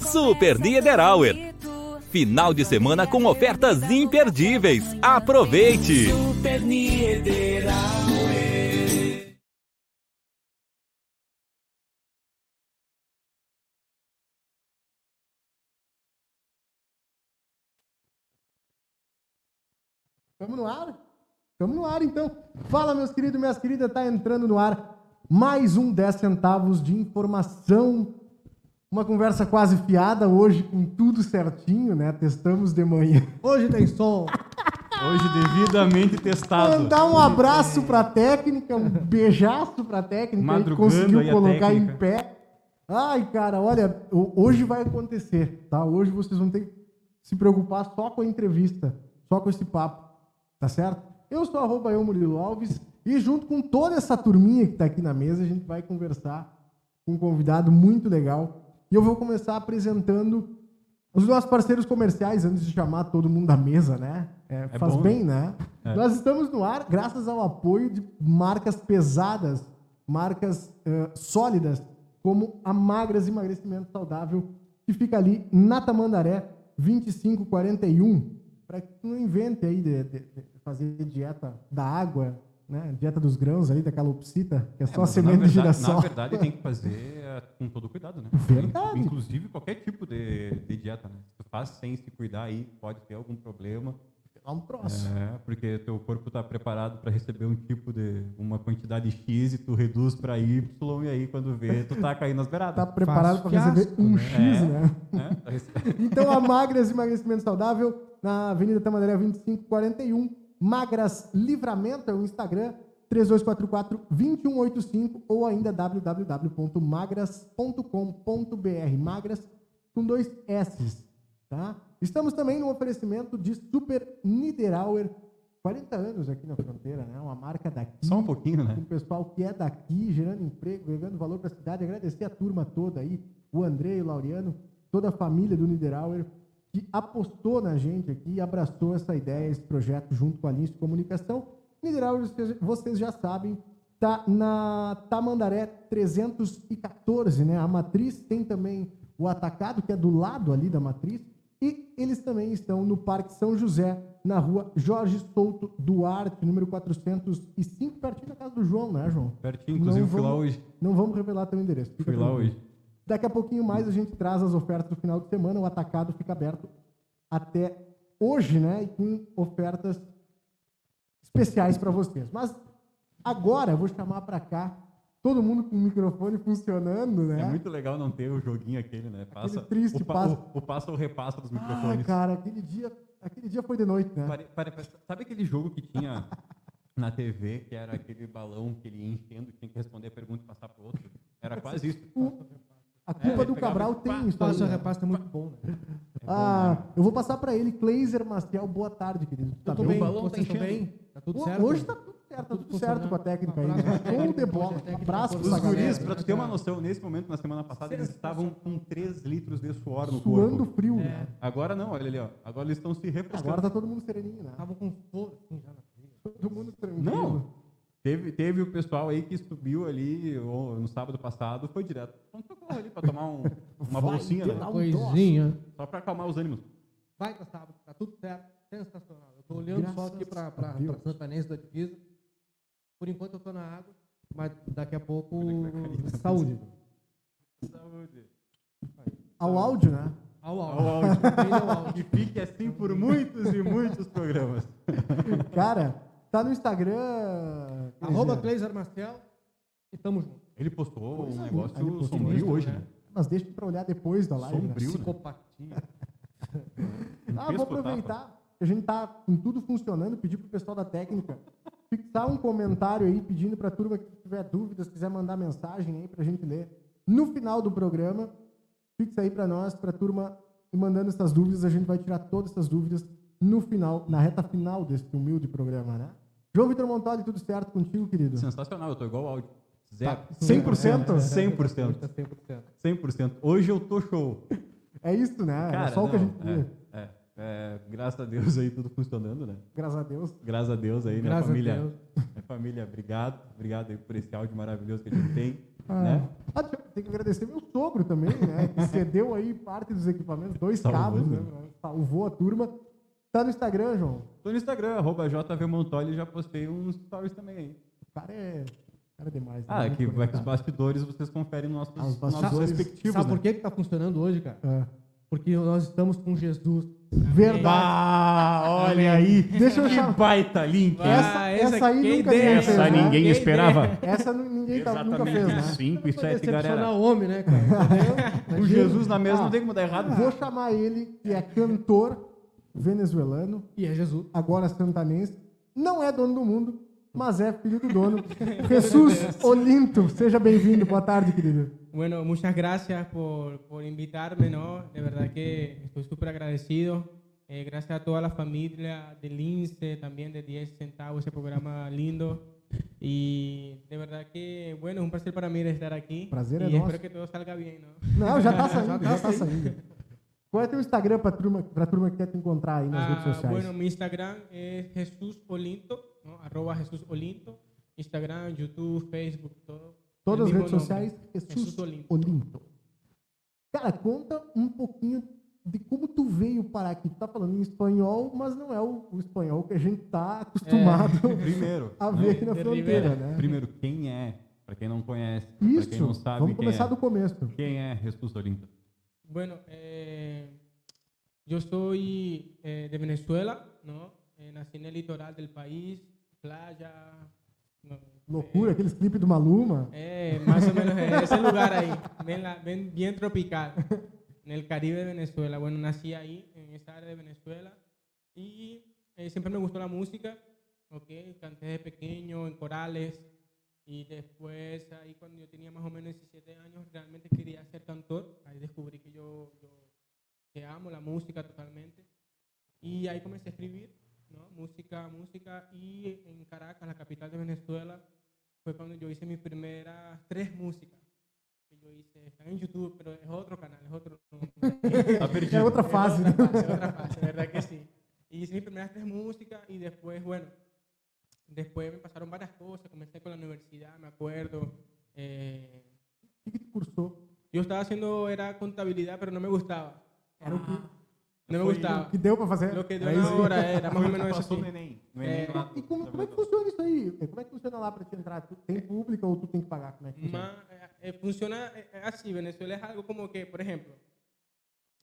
Super Niederauer. Final de semana com ofertas imperdíveis. Aproveite! Super Niederauer. Estamos no ar? Estamos no ar, então. Fala, meus queridos e minhas queridas, tá entrando no ar mais um 10 centavos de informação. Uma conversa quase fiada hoje, com tudo certinho, né? Testamos de manhã. Hoje tem som. Hoje devidamente testado. Mandar um abraço pra técnica, um beijaço pra técnica, que conseguiu colocar em pé. Ai, cara, olha, hoje vai acontecer, tá? Hoje vocês vão ter que se preocupar só com a entrevista, só com esse papo. Tá certo? Eu sou arroba eu, Murilo Alves, e junto com toda essa turminha que está aqui na mesa, a gente vai conversar com um convidado muito legal. E eu vou começar apresentando os nossos parceiros comerciais, antes de chamar todo mundo da mesa, né? É, é faz bom, bem, né? É. Nós estamos no ar graças ao apoio de marcas pesadas, marcas uh, sólidas, como a Magras Emagrecimento Saudável, que fica ali na Tamandaré 2541 para que tu não invente aí de, de, de, fazer dieta da água, né? Dieta dos grãos ali, da calopsita, que é, é só semente verdade, de girassol. Na verdade, tem que fazer é, com todo cuidado, né? Verdade. Inclusive, qualquer tipo de, de dieta, né? Se tu faz sem se cuidar aí, pode ter algum problema a um próximo. É, porque teu corpo está preparado para receber um tipo de uma quantidade X e tu reduz para Y e aí quando vê, tu tá caindo nas beiradas. Tá preparado para receber um né? X, é, né? É, tá então a Magras Emagrecimento Saudável na Avenida Tamandaré 2541, Magras Livramento é o Instagram 3244-2185 ou ainda www.magras.com.br. Magras com dois S, tá? Estamos também no oferecimento de Super Niederauer, 40 anos aqui na fronteira, né? Uma marca daqui. Só um pouquinho, né? O pessoal que é daqui, gerando emprego, gerando valor para a cidade. Agradecer a turma toda aí, o André, o Laureano, toda a família do Niederauer, que apostou na gente aqui e abraçou essa ideia, esse projeto junto com a Lins Comunicação. Niederauer, vocês já sabem, tá na Tamandaré 314, né? A matriz tem também o atacado, que é do lado ali da matriz e eles também estão no Parque São José, na rua Jorge Souto Duarte, número 405, pertinho da casa do João, né, João? Pertinho, inclusive vamos, fui lá hoje. Não vamos revelar teu endereço. Fui lá hoje. Daqui a pouquinho mais a gente traz as ofertas do final de semana. O atacado fica aberto até hoje, né? E com ofertas especiais para vocês. Mas agora eu vou chamar para cá todo mundo com o microfone funcionando, né? É muito legal não ter o joguinho aquele, né? Passa, aquele triste o, passa. O, o passa ou repassa dos microfones. Ah, cara, aquele dia, aquele dia foi de noite, né? Pare, pare, sabe aquele jogo que tinha na TV, que era aquele balão que ele ia enchendo, tinha que responder a pergunta e passar para o outro? Era quase isso. A culpa é, do Cabral tem isso. Passa repasse é muito bom, né? É ah, bom, né? eu vou passar para ele, Kleiser Maciel, boa tarde, querido. Tá bem? O balão tá bem? Tá tudo certo? Hoje tá tudo certo, tá tudo certo com a técnica aí. Show de bola. Abraço para os guris, para tu ter uma noção, nesse momento, na semana passada, eles estavam com 3 litros de suor no corpo. Suando frio, é. né? Agora não, olha ali, ó. Agora eles estão se refrescando. Agora tá todo mundo sereninho, né? Estavam com fogo assim já na Todo mundo tranquilo. Não. Teve, teve o pessoal aí que subiu ali no sábado passado, foi direto. Então tocou ali para tomar um, uma bolsinha, né? Uma coisinha. Só para acalmar os ânimos. Vai para sábado, tá tudo certo. Sensacional. Eu tô olhando Graças só aqui para Santanense da divisa. Por enquanto eu estou na água, mas daqui a pouco. Saúde. Saúde. Ao áudio, né? Ao áudio. Ao áudio. Ao áudio. E fique assim por muitos e muitos programas. Cara, tá no Instagram. Arroba Cleiser Marcel e tamo junto. Ele postou um negócio postou sombrio hoje, né? Mas deixa pra olhar depois da live. Né? Sombrio. Né? Psicopatia. ah, vou aproveitar. A gente tá com tudo funcionando, pedir pro pessoal da técnica fixar um comentário aí pedindo para a turma que tiver dúvidas, quiser mandar mensagem aí para a gente ler no final do programa. Fixa aí para nós, para a turma e mandando essas dúvidas, a gente vai tirar todas essas dúvidas no final, na reta final desse humilde programa, né? João Vitor Montoli, tudo certo contigo, querido? Sensacional, eu tô igual ao áudio. Zero. Tá. 100%? 100%. 100%. 100%. Hoje eu tô show. É isso, né? Cara, é só não, o que a gente é, é. É, graças a Deus aí tudo funcionando, né? Graças a Deus. Graças a Deus aí, minha família. Minha família, obrigado. Obrigado aí por esse áudio maravilhoso que a gente tem. Ah, né? ah, tem que agradecer meu sogro também, né? Que cedeu aí parte dos equipamentos, dois cabos, né? Salvou a turma. Tá no Instagram, João? Tô no Instagram, arroba JVMontoli, já postei uns stories também aí. O cara é, cara é demais. Ah, é que vai que os bastidores vocês conferem nossos, ah, nossos respectivos. Sabe né? por que que tá funcionando hoje, cara? É. Porque nós estamos com Jesus. Verdade. Bah, olha aí. Deixa eu chamar. baita link. Essa, essa, essa aí nunca ideia, Essa fez, né? ninguém esperava. Essa ninguém tá, nunca fez, né? 5 e 7, galera. o homem, né, cara? o Jesus na mesa ah, não tem como dar errado. Vou chamar ele, que é cantor venezuelano. E é Jesus. Agora santanense. Não é dono do mundo, mas é filho do dono. Jesus Olinto, seja bem-vindo. Boa tarde, querido. Bueno, muchas gracias por, por invitarme, ¿no? De verdad que estoy súper agradecido. Eh, gracias a toda la familia de Lince, también de 10 centavos, ese programa lindo. Y de verdad que, bueno, es un placer para mí estar aquí. Prazer y nosso. espero que todo salga bien, ¿no? Não, já está saindo, já está saindo. Qual é o teu Instagram para a turma, pra turma que quer te encontrar aí nas ah, redes sociais? Bueno, mi Instagram é Jesus Olinto, ¿no? arroba Jesus Olinto. Instagram, YouTube, Facebook, todo. Todas as redes sociais, Jesus Olinto. Olinto. Cara, conta um pouquinho de como tu veio parar aqui. Tu tá falando em espanhol, mas não é o, o espanhol que a gente tá acostumado é, primeiro, a ver aqui na fronteira, né? Primeiro, quem é? Para quem não conhece, para quem não sabe vamos começar é. do começo. Quem é Jesus Olinto? Bueno, eh, yo soy eh, de Venezuela, ¿no? Eh, nací en el litoral del país, playa, Loucura, aqueles clipes do Maluma. É, mais ou menos esse lugar la, bem, bien tropical, en el Caribe de Venezuela. Bueno, nací ahí, en esa área de Venezuela, y eh, siempre me gustó la música, ¿ok? Canté de pequeño en corales, y después, ahí cuando yo tenía más o menos 17 años, realmente quería ser cantor. Ahí descubrí que yo, yo que amo la música totalmente. Y ahí comencé a escribir, ¿no? Música, música. Y en Caracas, la capital de Venezuela, fue cuando yo hice mis primeras tres músicas que yo hice. Están en YouTube, pero es otro canal, es otro. es otra fase. Es otra fase, otra fase, verdad que sí. Y hice mis primeras tres músicas y después, bueno, después me pasaron varias cosas. Comencé con la universidad, me acuerdo. Eh, ¿Qué cursó? Yo estaba haciendo, era contabilidad, pero no me gustaba. Era ah. Não me gostava. O que deu para fazer? O que deu na hora, era mais ou menos isso assim. Enem. No Enem é. E como, como, é que funciona isso aí? Como é que funciona lá para te entrar? Tu tem pública ou tu tem que pagar? Como é que funciona? Mas, é, funciona assim, Venezuela é algo como que, por exemplo,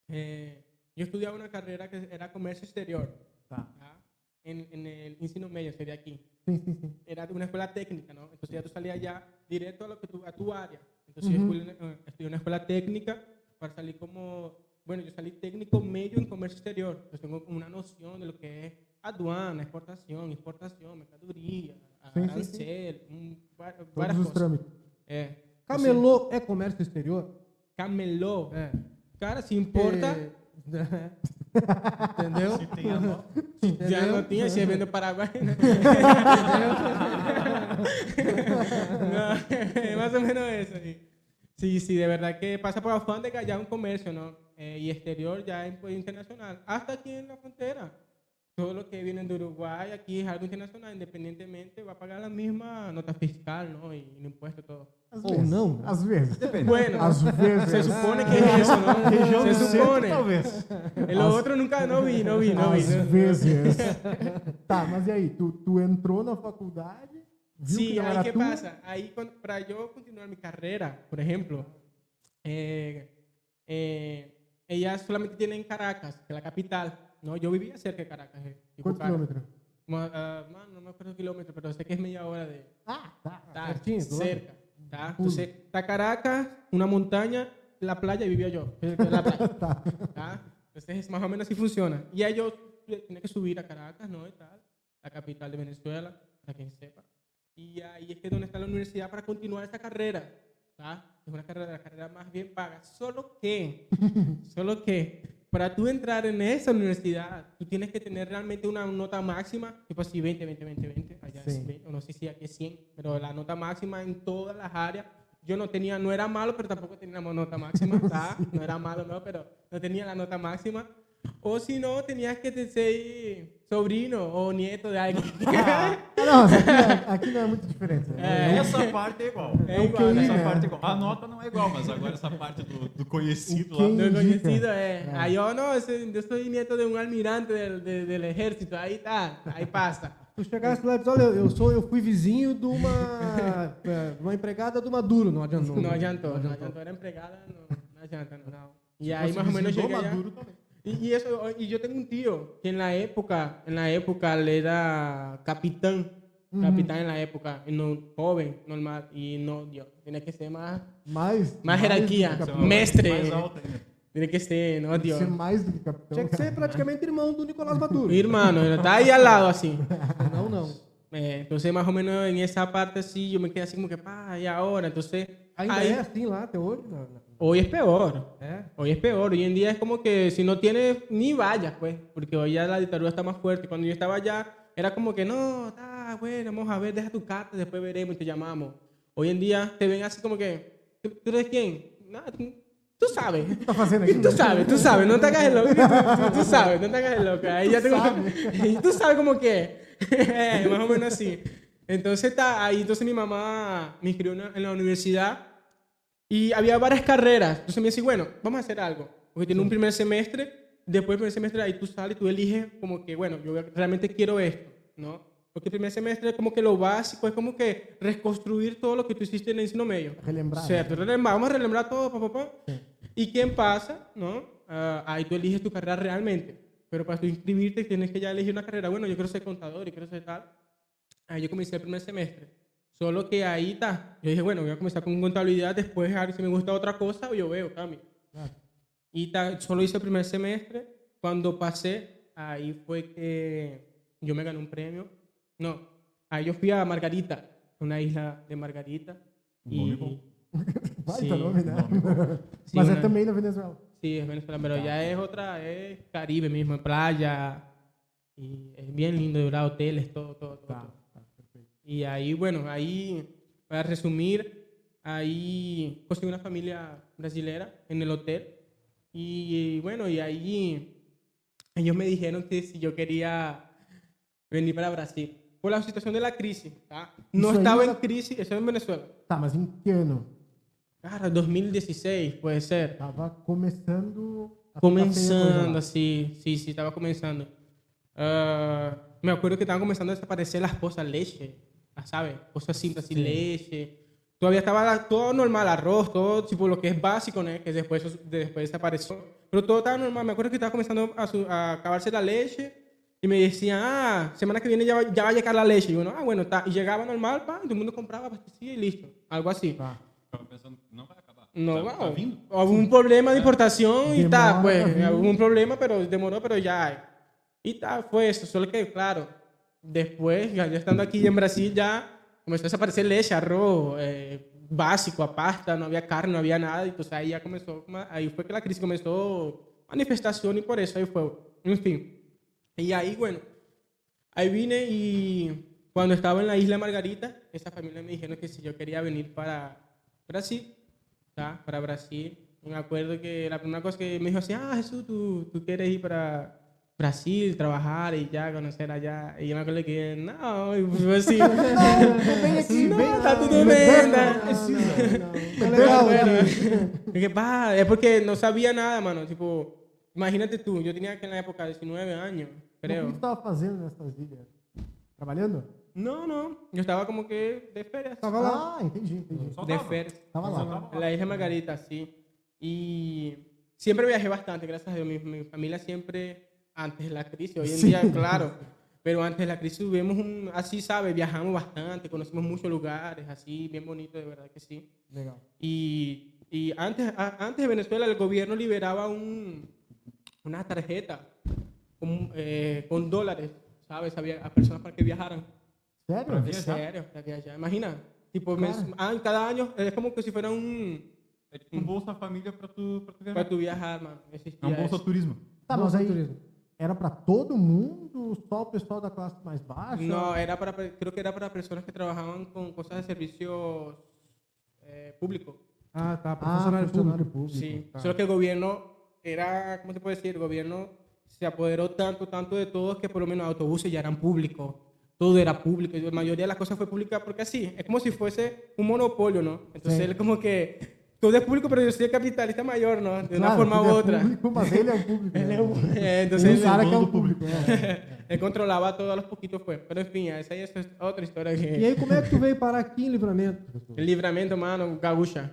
eh, eu estudava uma carreira que era comércio exterior. Tá. ¿tá? En, en, el ensino medio sería aquí. Sí, sí, sí. Era una escuela técnica, ¿no? Entonces ya tú salías ya directo a, lo que tu, a tu área. Entonces uh -huh. yo estudié una escuela técnica para salir como bueno, yo salí técnico medio en comercio exterior, pues tengo una noción de lo que es aduana, exportación, exportación, mercadoria, sim, arancel. Um, várias Todos os trâmites. É. Camelô é comércio exterior? Camelô? É. Cara, se importa... É. Entendeu? Se tem a mão. Já não tinha, no Paraguai. Não, é mais ou menos aí. Sí, sí, de verdad que pasa por alfándega ya un comercio, ¿no? Eh, y exterior ya es pues, internacional. Hasta aquí en la frontera. Todo lo que viene de Uruguay aquí es algo internacional, independientemente, va a pagar la misma nota fiscal, ¿no? Y, el impuesto, todo. Ou vezes. não. Às vezes. Depende. Bueno, às vezes. se supone que es eso, ¿no? Região se supone. talvez. El As... outro nunca não vi, não vi, não vi. Às vezes. tá, mas e aí? Tu, tu entrou na faculdade Sí, ahí qué pasa. Ahí para yo continuar mi carrera, por ejemplo, eh, eh, solamente tienen Caracas, que es la capital. No, yo vivía cerca de Caracas. Eh, ¿Cuántos kilómetros? Uh, no me acuerdo kilómetros, pero sé que es media hora de. Ah, está, está cerca. Está. Entonces, está Caracas, una montaña, la playa y vivía yo. La playa. Entonces, es más o menos así funciona. Y ahí yo tenía que subir a Caracas, ¿no? Y tal, la capital de Venezuela, para quien sepa. Y ahí es que donde está la universidad para continuar esta carrera. ¿tá? Es una carrera, la carrera más bien paga. Solo que, solo que, para tú entrar en esa universidad, tú tienes que tener realmente una nota máxima, tipo así 20, 20, 20, 20. Allá sí. es 20, no sé si aquí es 100, pero la nota máxima en todas las áreas. Yo no tenía, no era malo, pero tampoco teníamos nota máxima, ¿tá? No era malo, no, pero no tenía la nota máxima. O si no, tenías que ser sobrino ou neto de alguém. Ah, não, aqui, aqui, não é muito diferente. Né? É, essa parte é igual. É igual, né? Essa parte é igual. A nota não é igual, mas agora essa parte do, do conhecido lá. Do conhecido é. é. Aí eu, não, eu sou neto de um almirante do, do, do exército. Aí tá, aí passa. Tu chegasse lá e disse, olha, eu, sou, eu fui vizinho de uma, é, uma empregada do Maduro, não adiantou. Não adiantou, não adiantou. Era empregada, não, não adianta, não. E aí mais ou menos cheguei Maduro também. Y, eso, y yo tengo un tío que en la época, en la época le era capitán, capitán en la época, no, joven, normal, y no, Dios, tiene que ser más, más, más jerarquía, mestre. Tiene que ser, no, Dios. Ser mais do que capitão. Tinha que ser praticamente irmão do Nicolás Maduro. Irmão, está ahí al lado así. No, no. Eh, entonces, más o menos en esa parte, sí, yo me quedé así como que, pa, y ahora, entonces... Ainda ahí, é assim lá até hoje? Hoy es peor. ¿Eh? Hoy es peor. Hoy en día es como que si no tienes, ni vayas, pues. Porque hoy ya la dictadura está más fuerte. Cuando yo estaba allá, era como que no, está bueno, vamos a ver, deja tu carta, después veremos y te llamamos. Hoy en día te ven así como que, ¿tú, eres quién? Nada, tú, sabes. Tú sabes, tú sabes, no te hagas el loco. Tú, sabes, no te hagas el loco. Ahí ya tengo, tú sabes como que, más o menos así. Entonces, está, ahí entonces mi mamá me inscribió en la universidad y había varias carreras. Entonces me decía, bueno, vamos a hacer algo. Porque tiene un primer semestre, después del primer semestre ahí tú sales y tú eliges como que, bueno, yo realmente quiero esto, ¿no? Porque el primer semestre es como que lo básico, es como que reconstruir todo lo que tú hiciste en el ensino medio. Relembrar. Cierto, relembrar, vamos a relembrar todo, papá, ¿Y quién pasa, no? Uh, ahí tú eliges tu carrera realmente. Pero para tú inscribirte tienes que ya elegir una carrera. Bueno, yo quiero ser contador y quiero ser tal. Ahí yo comencé el primer semestre. Solo que ahí está. Yo dije, bueno, voy a comenzar con contabilidad, después a ver si me gusta otra cosa, yo veo, cambio. Y ta, solo hice el primer semestre. Cuando pasé, ahí fue que yo me gané un premio. No, ahí yo fui a Margarita, una isla de Margarita. Y, sí, sí, Mas también Venezuela. Sí, es Venezuela, pero ya es otra, es Caribe mismo, playa. Y es bien lindo, de hoteles, todo, todo, todo. Y ahí, bueno, ahí, para resumir, ahí conseguí una familia brasilera en el hotel. Y, bueno, y ahí ellos me dijeron que si yo quería venir para Brasil. Por la situación de la crisis. No estaba en crisis, eso en Venezuela. Tá, mas em que ano? Cara, 2016, puede ser. Estaba comenzando. Comenzando, sí, sí, sí, estaba comenzando. Uh, me acuerdo que estaban comenzando a desaparecer las esposas leche. ¿Sabes? Cosas simples, así, leche. Todavía estaba todo normal, arroz, todo tipo lo que es básico, ¿no? que después, después desapareció. Pero todo estaba normal. Me acuerdo que estaba comenzando a, acabarse la leche y me decían, ah, semana que viene ya, va, ya va a llegar la leche. Y yo, ah, bueno, está. Y llegaba normal, pa, todo el mundo compraba, abastecía y listo. Algo así. Ah. no va a acabar. No, va. Hubo un problema de importación y tal, pues. Hubo un problema, pero demoró, pero ya. Y tal, fue eso. Solo que, claro, después, ya estando aquí en Brasil, ya comenzó a desaparecer leche, arroz, eh, básico, a pasta, no había carne, no había nada. Entonces ahí ya comenzó, ahí fue que la crisis comenzó, manifestación y por eso ahí fue. En fin. Y ahí, bueno, ahí vine y cuando estaba en la isla Margarita, esa familia me dijeron que si yo quería venir para Brasil, para Brasil. Me acuerdo que la primera cosa que me dijo así, ah, Jesús, tú, tú quieres ir para Brasil, trabajar y ya conocer allá. Y yo me acuerdo que, no, y pues así. no, está todo bien. No, legal, que, pa, es porque no sabía nada, mano. Tipo, imagínate tú, yo tenía que en la época 19 años, creo. ¿Qué estabas haciendo en estas ilhas? ¿Trabajando? No, no. Yo estaba como que de ferias. Estaba lá? Ah, entendi, entendi. De ferias. Estaba lá. La isla Margarita, sí. Y siempre viajé bastante, gracias a Dios. Mi, mi familia siempre antes de la crisis. Hoy en día, claro, pero antes de la crisis vemos un, así, ¿sabes? Viajamos bastante, conocemos muchos lugares, así, bien bonito, de verdad que sí. Legal. Y, y antes, antes de Venezuela el gobierno liberaba un, una tarjeta con, eh, con dólares, ¿sabes? Había, a personas para que viajaran. ¿Serio? ¿En serio? Imagina, tipo, ah, cada año es como que si fuera un... un Bolsa Familia para tu, para tu viajar. Para tu viajar, mano. un Bolsa Turismo. Tá, mas aí, turismo. Era para todo mundo, só o pessoal da classe mais baixa? No, era para, creo que era para personas que trabajaban con cosas de servicios eh, públicos. Ah, tá, para ah, funcionário, público. público. Sí, tá. solo que el gobierno era, ¿cómo se puede decir? El gobierno se apoderó tanto, tanto de todos que por lo menos autobuses ya eran públicos, todo era público, y la mayoría de las cosas fue pública porque así, es como si fuese un monopolio, ¿no? Entonces él como que todo es público, pero yo soy el capitalista mayor, ¿no? De una forma u otra. Público, mas ele é o público. Ele é o, é, entonces ele, ele, é o público. ele controlava todos os pouquitos foi. Mas enfim, essa aí é outra história. Que... E aí, como é que tu veio parar aqui em Livramento? Livramento, mano, gaúcha.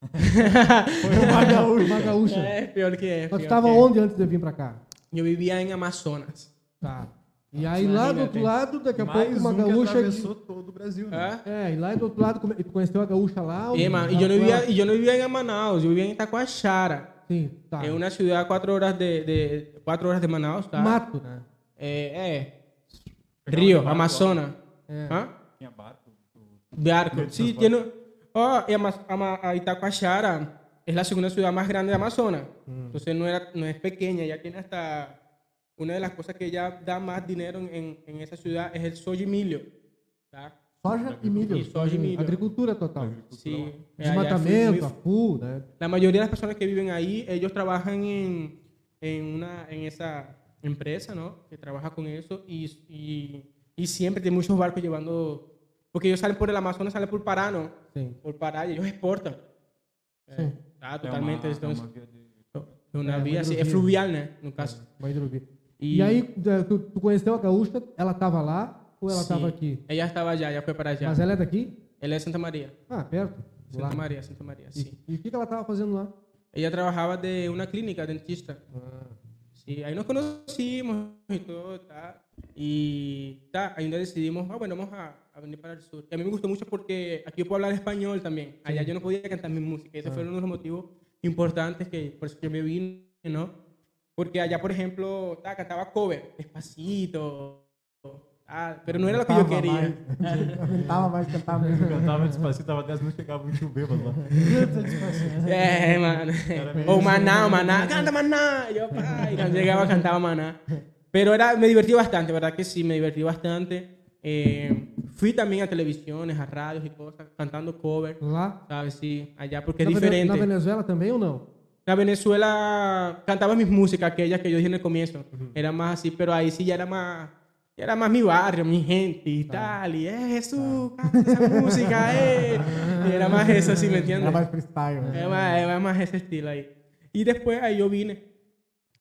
Foi uma gaúcha. Uma gaúcha. É, pior que é. Mas tu estava onde antes de vir para cá? Eu vivia em Amazonas. Tá. E aí lá do outro lado, daqui a pouco uma um gaúcha. Que atravessou todo o Brasil, né? É, e lá do outro lado, tu conheceu a gaúcha lá? É, mano, e eu, não vivia, e eu não vivia em Manaus, eu vivia em Itacoaxara. Sim, tá. É uma cidade a quatro horas de, de, quatro horas de Manaus, tá? Mato, né? É, é. Rio, Amazonas. É. Hã? Tinha barco. Barco. Sí, tiene. Oh, y Ama- Ama- Itacoaxara es la segunda ciudad más grande de Amazonas. Entonces no, era, no es pequeña, ya tiene hasta. Una de las cosas que ya da más dinero en, en esa ciudad es el. ¿tá? Soja e milho. Y soja y milho. Agricultura total. Sí. Eh, Desmatamento, muy- a full, né? La mayoría de las personas que viven ahí, ellos trabajan en, en, una, en esa empresa, ¿no? Que trabaja con eso y, y, y siempre tiene muchos barcos llevando... Porque ellos salen por el Amazonas, salen por Pará, ¿no? Sim. Por Pará y ellos exportan. Sim. Eh, ah, totalmente. É uma, então, é uma via de... una É, via, uma assim, é fluvial, né? No caso. Uma hidrovia. E, E aí, tu, tu conheceu a gaúcha, ela estava lá ou ela estava aqui? Ella estaba allá, ya fue para allá. Mas ela é daqui? Ela é Santa Maria. Ah, perto. Santa Lá. Maria, Santa Maria, E, sim. e o que, que ela estava fazendo lá? Ella trabajaba de una clínica dentista. Ah, Sí, ahí nos conocimos y todo, tá? Y tá, ahí nos decidimos, ah, bueno, vamos a, a venir para el sur. Y a mí me gustó mucho porque aquí puedo hablar español también. Allá yo no podía cantar mi música. Ese fue uno de los motivos importantes que, por eso que me vine, ¿no? Porque allá, por ejemplo, tá, cantaba cover, despacito, pero no era lo que yo Tava quería. mais. Aguentava mais cantar mesmo. Cantava despacito, 10 minutos, chegava um bêbado lá. Eh, mano. O Maná, Maná, canta Maná. Y yo, pa, y cuando llegaba cantaba Maná. Pero era, me divertí bastante, ¿verdad que sí? Me divertí bastante. Eh, fui también a televisiones, a radios y cosas, cantando cover, lá? ¿sabes? Sí, allá porque es na, Vene- diferente. na Venezuela também ou não? Na Venezuela cantaba mis músicas, aquellas que yo dije en el comienzo. Era más así, pero ahí sí ya era más, ya era más mi barrio, mi gente y tal. Y, eh, Jesús, canta esa música, eh. Y era más eso, ¿sí me entiendes? Era mais freestyle. Es más, es más ese estilo ahí. Y después ahí yo vine,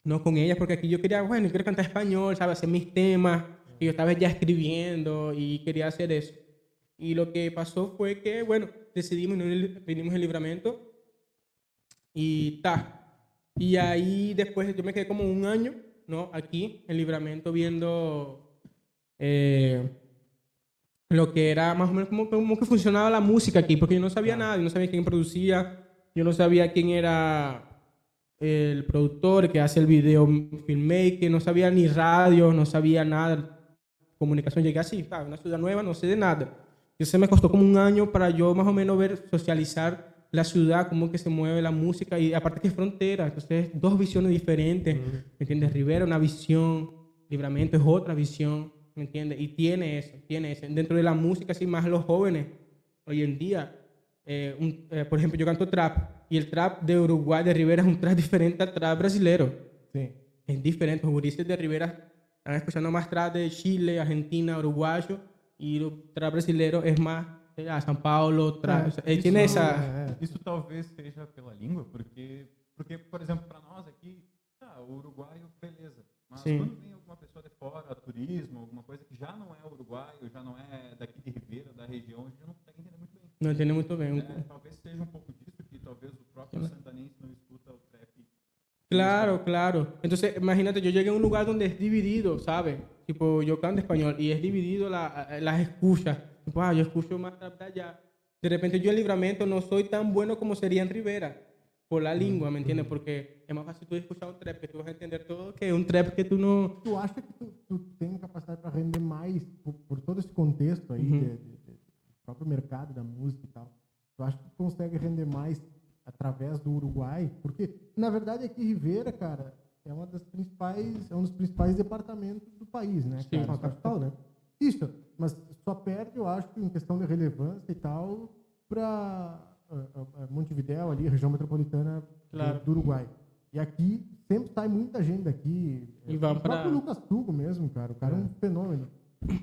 no con ellas, porque aquí yo quería, bueno, yo quiero cantar español, ¿sabes? Hacer mis temas. Y yo estaba ya escribiendo y quería hacer eso. Y lo que pasó fue que, bueno, decidimos, vinimos en libramento. Y ta. Y ahí después yo me quedé como un año, ¿no? Aquí en libramento viendo eh, lo que era más o menos cómo, cómo que funcionaba la música aquí, porque yo no sabía nada, yo no sabía quién producía, yo no sabía quién era el productor que hace el video filmmaker, no sabía ni radio, no sabía nada, comunicación, llegué así, a una ciudad nueva, no sé de nada. Eso me costó como un año para yo más o menos ver, socializar la ciudad, cómo que se mueve la música y aparte que es frontera, entonces dos visiones diferentes, ¿me entiendes? Rivera una visión, Libramento es otra visión, ¿me entiendes? Y tiene eso, tiene eso. Dentro de la música, así más los jóvenes, hoy en día, eh, un- eh, por ejemplo, yo canto trap y el trap de Uruguay, de Rivera, es un trap diferente al trap brasilero. Sim. Es diferente. Los gurises de Rivera están escuchando más trap de Chile, Argentina, uruguayo y el trap brasilero es más sei lá, São Paulo, trap. É, ele isso essa. é, é. Isso talvez seja pela língua, porque, porque por exemplo, para nós aqui, ah, o uruguaio, beleza. Mas Sim. quando vem alguma pessoa de fora, turismo, alguma coisa que já não é uruguaio, já não é daqui de Ribeira, da região, a gente não consegue entender muito bem. Não entendo muito bem. né? Talvez seja um pouco disso, que talvez o próprio santanense não. Claro, claro. Entonces, imagínate, yo llegué a un lugar donde es dividido, ¿sabes? Tipo, yo canto español y es dividido la- las escuchas. Tipo, ah, yo escucho más trap de allá. De repente yo en Libramento no soy tan bueno como sería en Rivera, por la lengua, ¿me entiendes? Porque es más fácil tú escuchar un trap que tú vas a entender todo que un trap que tú no... Tu acha que tu, tu tem capacidade para render mais por, por todo esse contexto aí Uhum. de, de- de- do próprio mercado da música e tal? Tu acha que tu consegue render mais através do Uruguai? Porque na verdade aqui Ribeira, cara, é uma das principais, é um dos principais departamentos do país, né? Sim, cara? a capital, né? Isso, mas só perde, eu acho, em questão de relevância e tal, para Montevidéu ali, região metropolitana do- Claro. do Uruguai. E aqui sempre sai muita gente daqui. E vai o pra... próprio Lucas Tugo mesmo, cara. O cara é, é um fenômeno.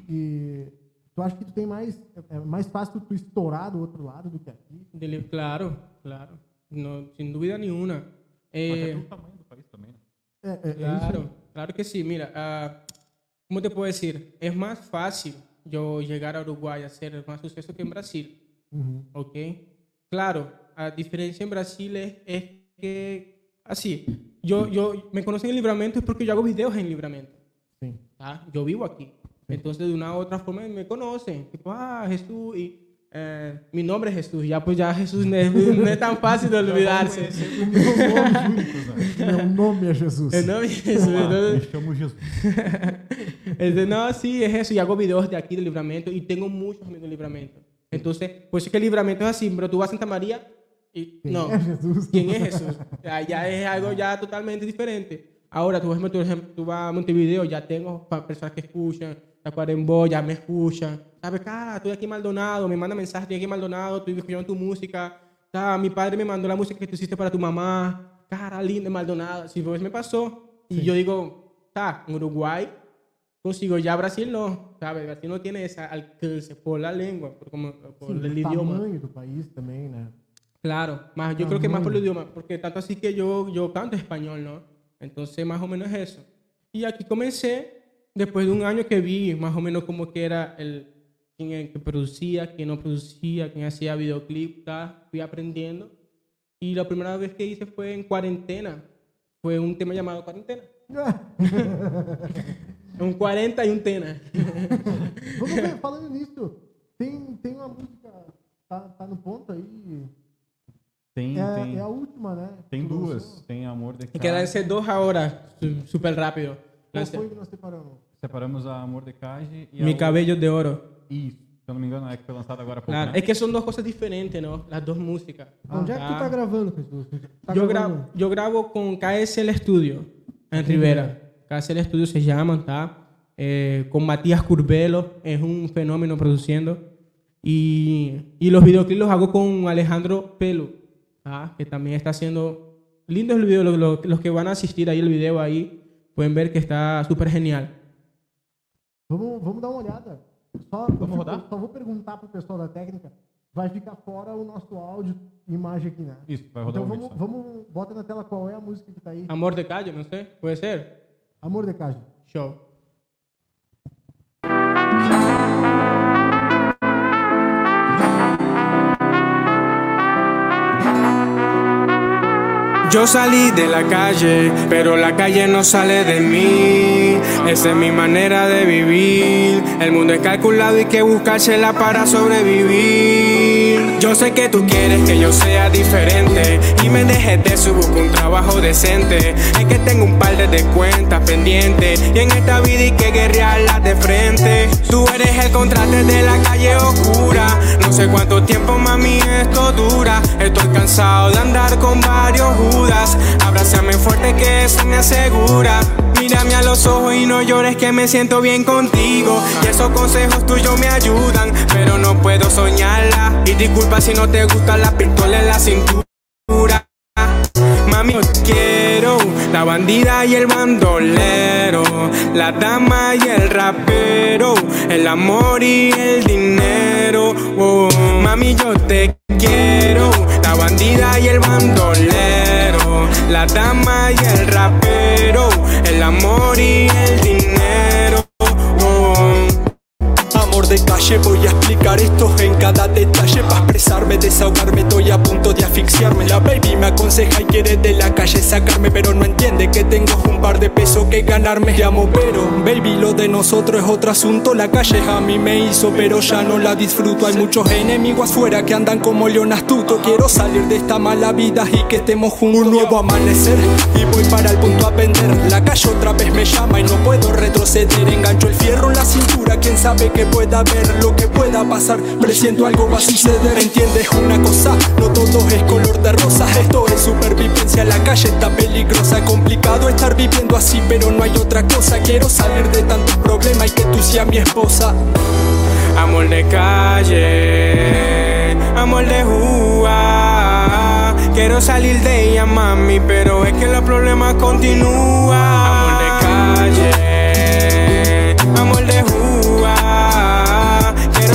E tu acha que tu tem mais... É mais fácil tu estourar do outro lado do que aqui? Claro, claro. No, sin duda nenhuma. Eh, Até tamanho do país também, né? É, é, claro, claro que sí. Mira, uh, ¿cómo te puedo decir? Es más fácil yo llegar a Uruguay a hacer más suceso que en Brasil. Uh -huh. ¿Ok? Claro, a diferencia en Brasil es, es que, así, yo, yo me conocen en Libramento es porque yo hago videos en Libramento. Sí. ¿Ah? Yo vivo aquí. Sí. Entonces, de una u otra forma me conocen. Tipo, ah, Jesús, y eh, mi nombre es Jesús. Ya, pues ya Jesús no es, no es tan fácil de olvidarse. Mi nombre es Jesús. El nombre es Jesús. Entonces, me llamo Jesús. Entonces, no, sí, es eso. Y hago videos de aquí, de Libramento, y tengo muchos amigos de Libramento. Entonces, pues es que el Libramento es así, pero tú vas a Santa María y ¿Quién no. es Jesús? ¿Quién es Jesús? Ya, ya es algo ya totalmente diferente. Ahora, tú, por ejemplo, tú vas a Montevideo, ya tengo personas que escuchan, Tacuarembó, ya me escuchan. ¿Sabes? Cara, estoy aquí en Maldonado, me manda mensajes, estoy aquí en Maldonado, estoy escuchando tu música. Mi padre me mandó la música que tú hiciste para tu mamá. Cara, linda, Maldonado. Si pues me pasó. Y Sí. yo digo, está, en Uruguay consigo, ya Brasil no. ¿Sabes? Brasil no tiene ese alcance por la lengua, por, como, por Sim, el o idioma. tamanho do país também, né? Claro, más, yo creo que más por el idioma, porque tanto así que yo, yo canto español, ¿no? Entonces, más o menos es eso. Y aquí comencé, después de un año que vi más o menos como que era el, quién el que producía, quién no producía, quién hacía videoclip, fui aprendiendo. Y la primera vez que hice fue en cuarentena. Fue un tema llamado cuarentena. Un 40 y un tena. Vamos ver, falando nisso, tem, tem uma música, tá, tá no ponto aí. Tem, É, tem, é a última, né? tem duas. lançou. Tem Amor de Y que Cage. lancé dos ahora, su- súper rápido. Qual foi que nós separamos? Separamos a Amor de Cage e a Mi outra- cabello de oro. Isso, se eu não me engano, é que foi lançada agora há pouco, Claro, né? es que son dos cosas diferentes, ¿no? Las dos músicas. Onde é que tu tá gravando, Jesus? Tá yo, grabo, yo grabo con KSL Studio en Rivera. KSL Studio se llaman, ¿está? Eh, con Matías Curbelo, es un fenómeno produciendo. Y, y los videoclips los hago con Alejandro Pelo, ¿tá? que también está haciendo lindos videos. Los, los- los que van a asistir ahí el video ahí pueden ver que está súper genial. Vamos, vamos dar uma olhada. Só, Vamos fico- rodar? Só vou perguntar pro pessoal da técnica. Vai ficar fora o nosso áudio e imagem aqui, né? Isso, vai rodar Então o vídeo vamos, só. vamos, bota na tela qual é a música que tá aí. Amor de calle, no sé, puede ser. Amor de Cage. Show. Yo salí de la calle, pero la calle no sale de mí. Esa es mi manera de vivir. El mundo es calculado y que buscársela para sobrevivir. Yo sé que tú quieres que yo sea diferente y me dejes de su busco un trabajo decente. Es que tengo un par de cuentas pendientes y en esta vida hay que guerrearlas de frente. Tú eres el contraste de la calle oscura. No sé cuánto tiempo, mami, esto dura. Estoy cansado de andar con varios judas. Abrázame fuerte que eso me asegura. Mírame a los ojos y no llores que me siento bien contigo. Y esos consejos tuyos me ayudan, pero no puedo soñarla. Y si no te gusta la pistola en la cintura. Mami, yo quiero la bandida y el bandolero, la dama y el rapero, el amor y el dinero. Oh, mami, yo te quiero la bandida y el bandolero, la dama y el rapero, el amor y el dinero. De calle, voy a explicar esto en cada detalle. Para expresarme, desahogarme, estoy a punto de asfixiarme. La baby me aconseja y quiere de la calle sacarme Pero no entiende que tengo un par de pesos que ganarme. Te amo pero, baby, lo de nosotros es otro asunto. La calle a mí me hizo, pero ya no la disfruto. Hay muchos enemigos afuera que andan como león astuto. Quiero salir de esta mala vida y que estemos juntos. Un nuevo amanecer y voy para el punto a vender La calle otra vez me llama y no puedo retroceder. Engancho el fierro en la cintura, quién sabe que pueda ver Lo que pueda pasar, presiento algo va a suceder ¿Entiendes una cosa? No todo es color de rosas Esto es supervivencia, la calle está peligrosa Complicado estar viviendo así, pero no hay otra cosa Quiero salir de tantos problemas y que tú seas mi esposa Amor de calle, amor de jugar. Quiero salir de ella, mami, pero es que los problemas continúan. Amor de calle,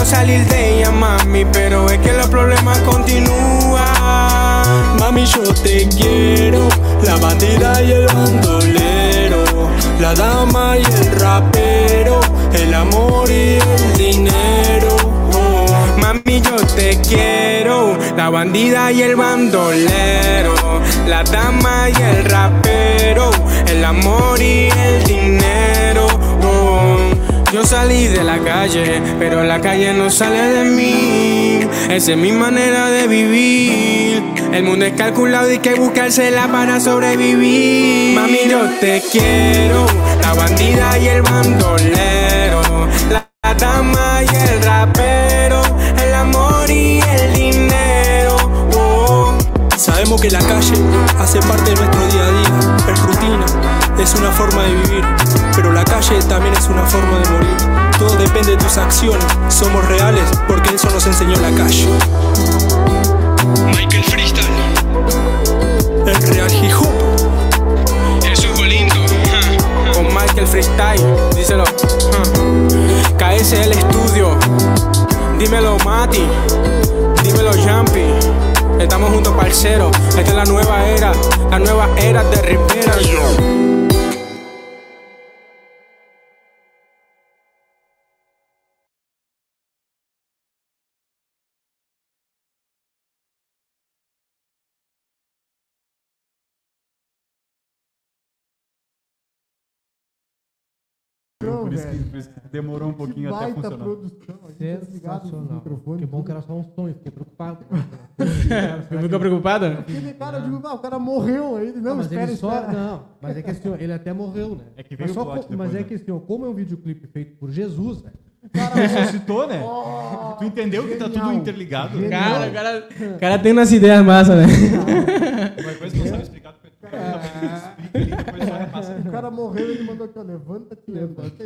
Salir de ella, mami, pero es que los problemas continúan. Mami, yo te quiero, la bandida y el bandolero, la dama y el rapero, el amor y el dinero. Mami, yo te quiero, la bandida y el bandolero, la dama y el rapero, el amor y el dinero. Yo salí de la calle, pero la calle no sale de mí. Esa es mi manera de vivir. El mundo es calculado y hay que buscársela para sobrevivir. Mami, yo te quiero, la bandida y el bandolero, la dama y el rapero, el amor y el dinero. Oh. Sabemos que la calle hace parte de nuestro día a día, es rutina, es una forma de vivir, pero la calle también es una forma de morir. Todo depende de tus acciones, somos reales porque eso nos enseñó la calle. Michael Freestyle, el real hip hop. Eso es lindo. Con Michael Freestyle, díselo. KS el estudio. Dímelo Mati. Dímelo Jumpy. Estamos juntos parceros. Esta es la nueva era. La nueva era de Rivera. Por isso, que, por isso que demorou um pouquinho Que até funcionar. produção. A gente tá ligado no Sensacional. microfone. Que bom que era só um eu fiquei preocupado. Ficou preocupado? Cara, eu digo, ah, o cara morreu aí. Não, mas espera, ele só, espera. Não, mas é que assim, ele até morreu, né? É que mas veio só o plot co- Mas depois, é né? que assim, como é um videoclipe feito por Jesus, velho. Ressuscitou, né? Oh, tu entendeu que tá tudo genial. interligado? Genial. Cara, o cara, o cara tem umas ideias massas, né? Uma coisa que não sabe explicar, tu explica ali, depois só repassa. O cara morreu e ele mandou aqui, ó, levanta-te, levanta-te,